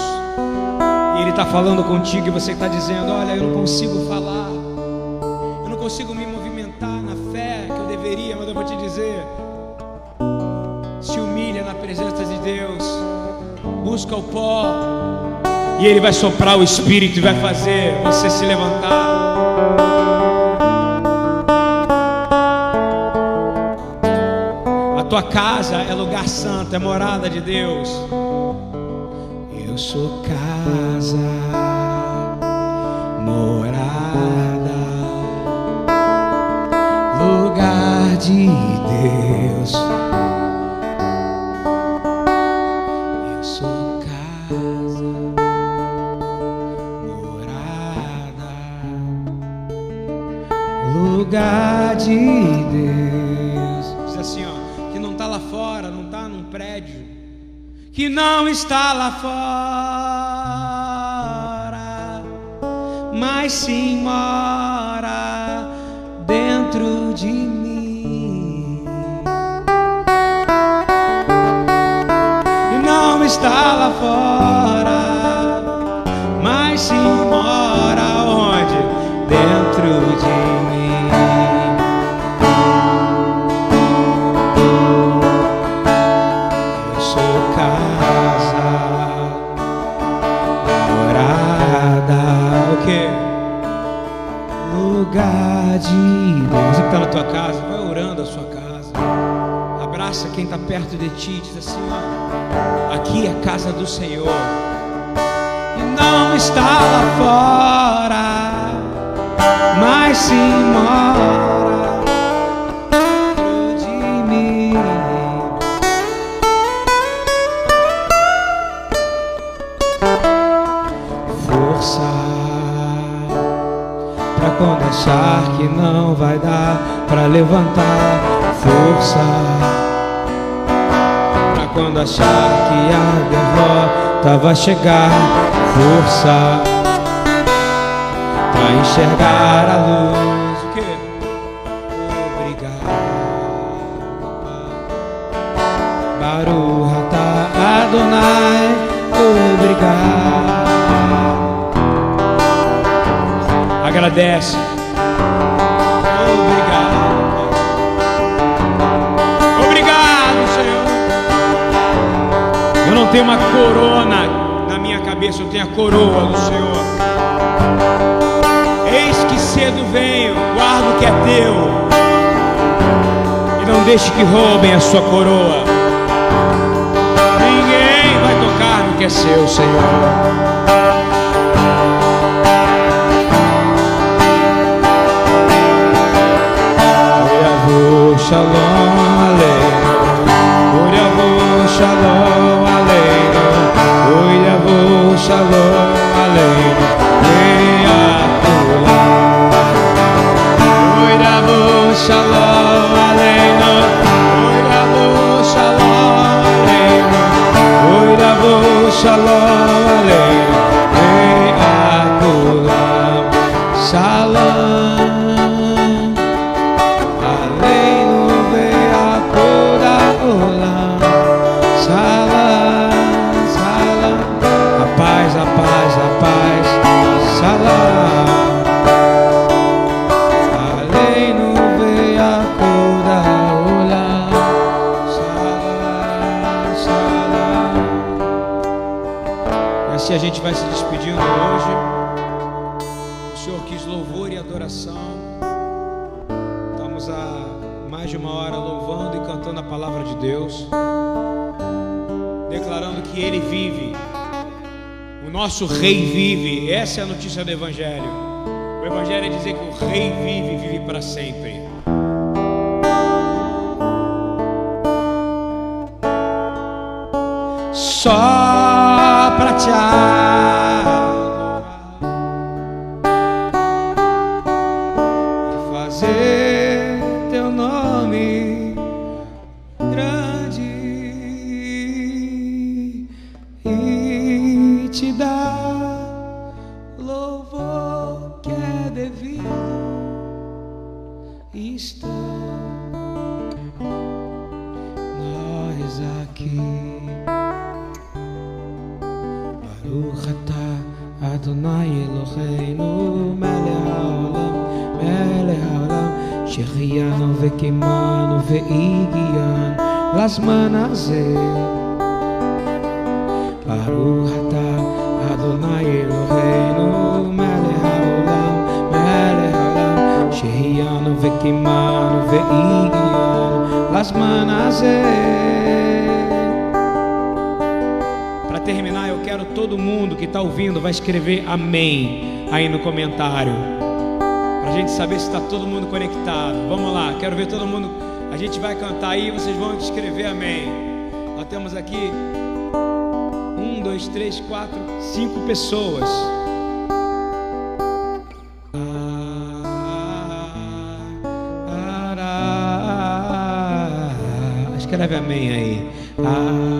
E Ele está falando contigo e você está dizendo: Olha, eu não consigo falar, eu não consigo me movimentar na fé que eu deveria, mas eu vou te dizer: se humilha na presença de Deus, busca o pó, e Ele vai soprar o Espírito e vai fazer você se levantar. Casa é lugar santo, é morada de Deus. Eu sou casa, morada, lugar de Deus. Que não está lá fora, mas sim mora dentro de mim. E não está lá fora, de Deus. Você que está na tua casa, vai orando a sua casa. Abraça quem está perto de ti, diz assim: ó, aqui é a casa do Senhor. E não está lá fora, mas sim mora levantar força Pra quando achar que a derrota vai chegar Força Pra enxergar a luz O quê? Obrigado Baruch atah Adonai Obrigado Agradece. Tenho uma corona na minha cabeça, eu tenho a coroa do Senhor. Eis que cedo venho, guarda o que é teu. E não deixe que roubem a sua coroa. Ninguém vai tocar no que é seu, Senhor. Shalom Aleinu Uriavu Shalom Uriavu Shalom Aleinu Leakula Uriavu Shalom declarando que Ele vive, o nosso Rei vive. Essa é a notícia do Evangelho. O Evangelho é dizer que o Rei vive vive para sempre. Só para te adorar escrever amém aí no comentário. Para gente saber se está todo mundo conectado. Vamos lá, quero ver todo mundo. A gente vai cantar aí, vocês vão escrever amém. Nós temos aqui um, dois, três, quatro, cinco pessoas. Escreve amém aí. Ah.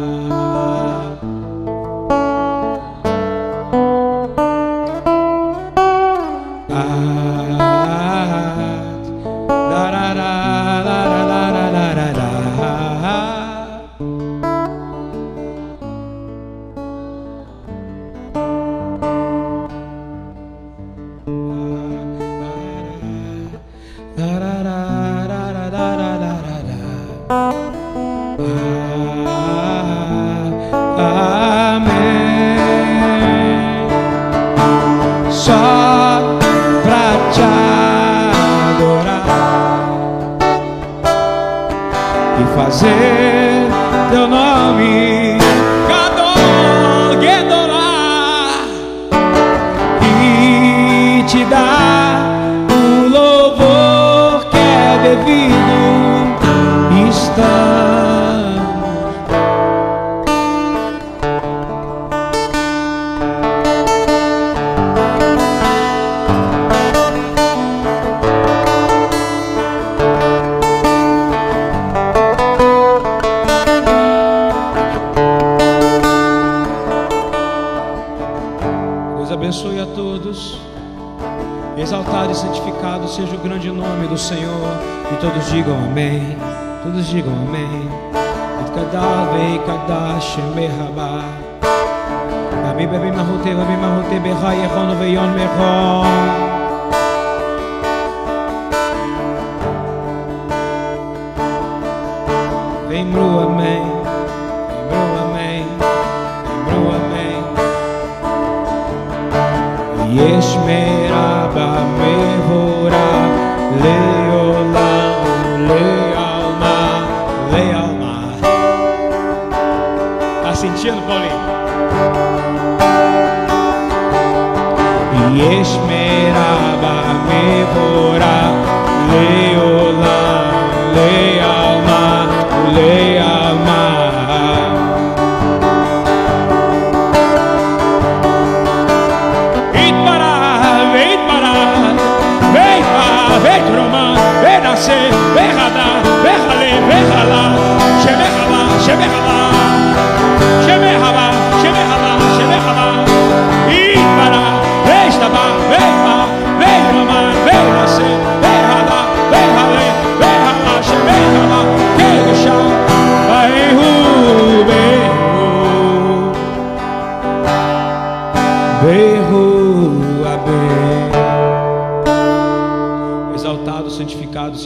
Deus abençoe a todos. Exaltado e santificado seja o grande nome do Senhor. E todos digam amém. Todos digam amém. me.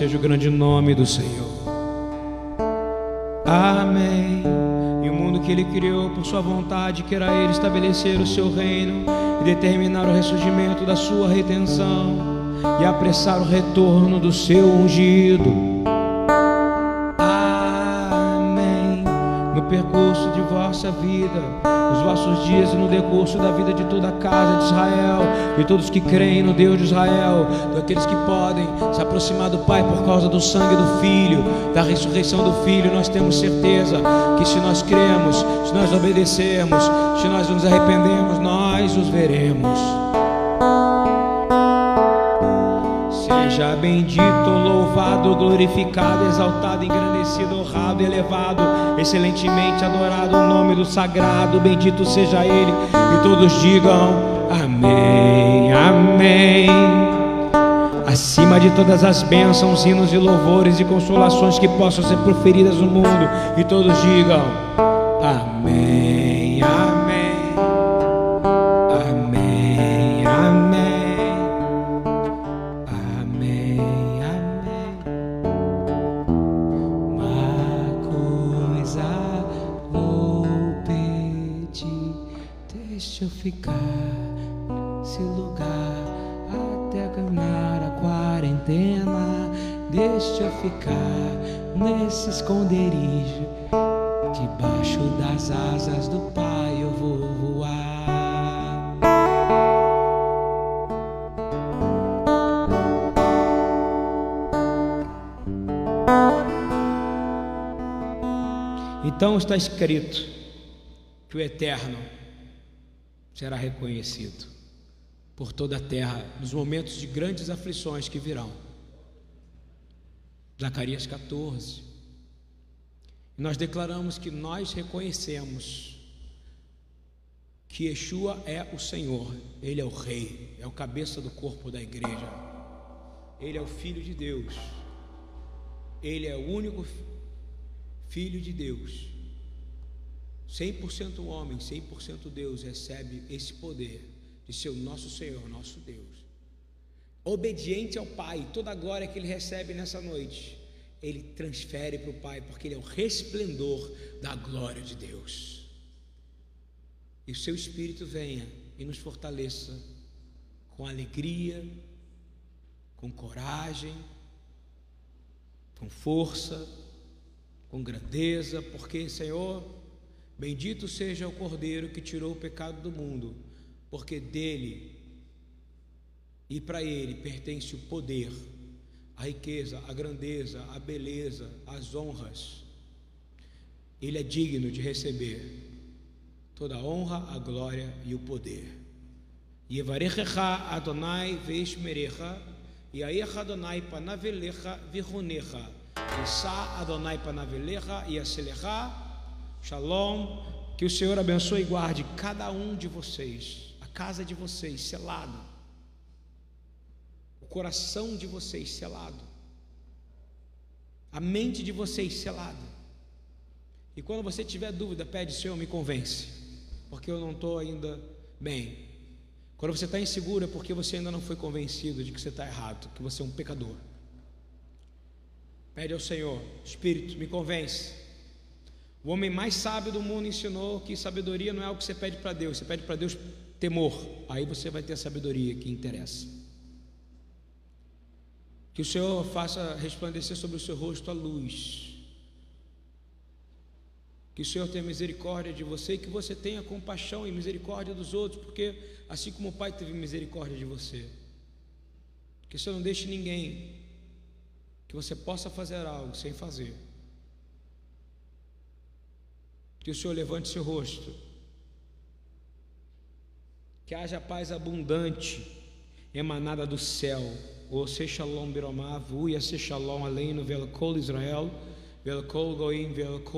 Seja o grande nome do Senhor. Amém. E o mundo que ele criou por sua vontade, queira ele estabelecer o seu reino e determinar o ressurgimento da sua redenção e apressar o retorno do seu ungido. No decurso da vida de toda a casa de Israel, de todos que creem no Deus de Israel, daqueles que podem se aproximar do Pai por causa do sangue do Filho, da ressurreição do Filho, nós temos certeza que se nós cremos, se nós obedecermos, se nós nos arrependemos, nós os veremos. Seja bendito, louvado, glorificado, exaltado, engrandecido, honrado, elevado, excelentemente adorado o nome do sagrado, bendito seja Ele. E todos digam amém, amém. acima de todas as bênçãos, hinos e louvores e consolações que possam ser proferidas no mundo, e todos digam: Deixa eu ficar nesse esconderijo, debaixo das asas do Pai eu vou voar. Então está escrito que o Eterno será reconhecido por toda a terra nos momentos de grandes aflições que virão. Zacarias 14. Nós declaramos que nós reconhecemos que Yeshua é o Senhor, Ele é o Rei, é o cabeça do corpo da igreja, Ele é o Filho de Deus, Ele é o único Filho de Deus, 100% homem, 100% Deus, recebe esse poder de ser o nosso Senhor, nosso Deus. Obediente ao Pai, toda a glória que ele recebe nessa noite, ele transfere para o Pai, porque ele é o resplendor da glória de Deus. E o seu Espírito venha e nos fortaleça com alegria, com coragem, com força, com grandeza, porque, Senhor, bendito seja o Cordeiro que tirou o pecado do mundo porque dele e para ele pertence o poder, a riqueza, a grandeza, a beleza, as honras. Ele é digno de receber toda a honra, a glória e o poder. Yevarechecha Adonai veishmerecha, Yaecha Adonai panavelecha Adonai panavelecha yaselecha, Shalom, que o Senhor abençoe e guarde cada um de vocês casa de vocês selado, coração de vocês selado, a mente de vocês selada. E quando você tiver dúvida, pede, Senhor, me convence, porque eu não estou ainda bem. Quando você está inseguro, é porque você ainda não foi convencido de que você está errado, que você é um pecador. Pede ao Senhor, Espírito, me convence. O homem mais sábio do mundo ensinou que sabedoria não é o que você pede para Deus, você pede para Deus temor, aí você vai ter a sabedoria que interessa. Que o Senhor faça resplandecer sobre o seu rosto a luz. Que o Senhor tenha misericórdia de você e que você tenha compaixão e misericórdia dos outros, porque assim como o Pai teve misericórdia de você. Que o Senhor não deixe ninguém que você possa fazer algo sem fazer. Que o Senhor levante seu rosto que haja paz abundante emanada do céu. O shalom biromav, uia se shalom aleinu vel kol Israel, vel kol goim, vel kol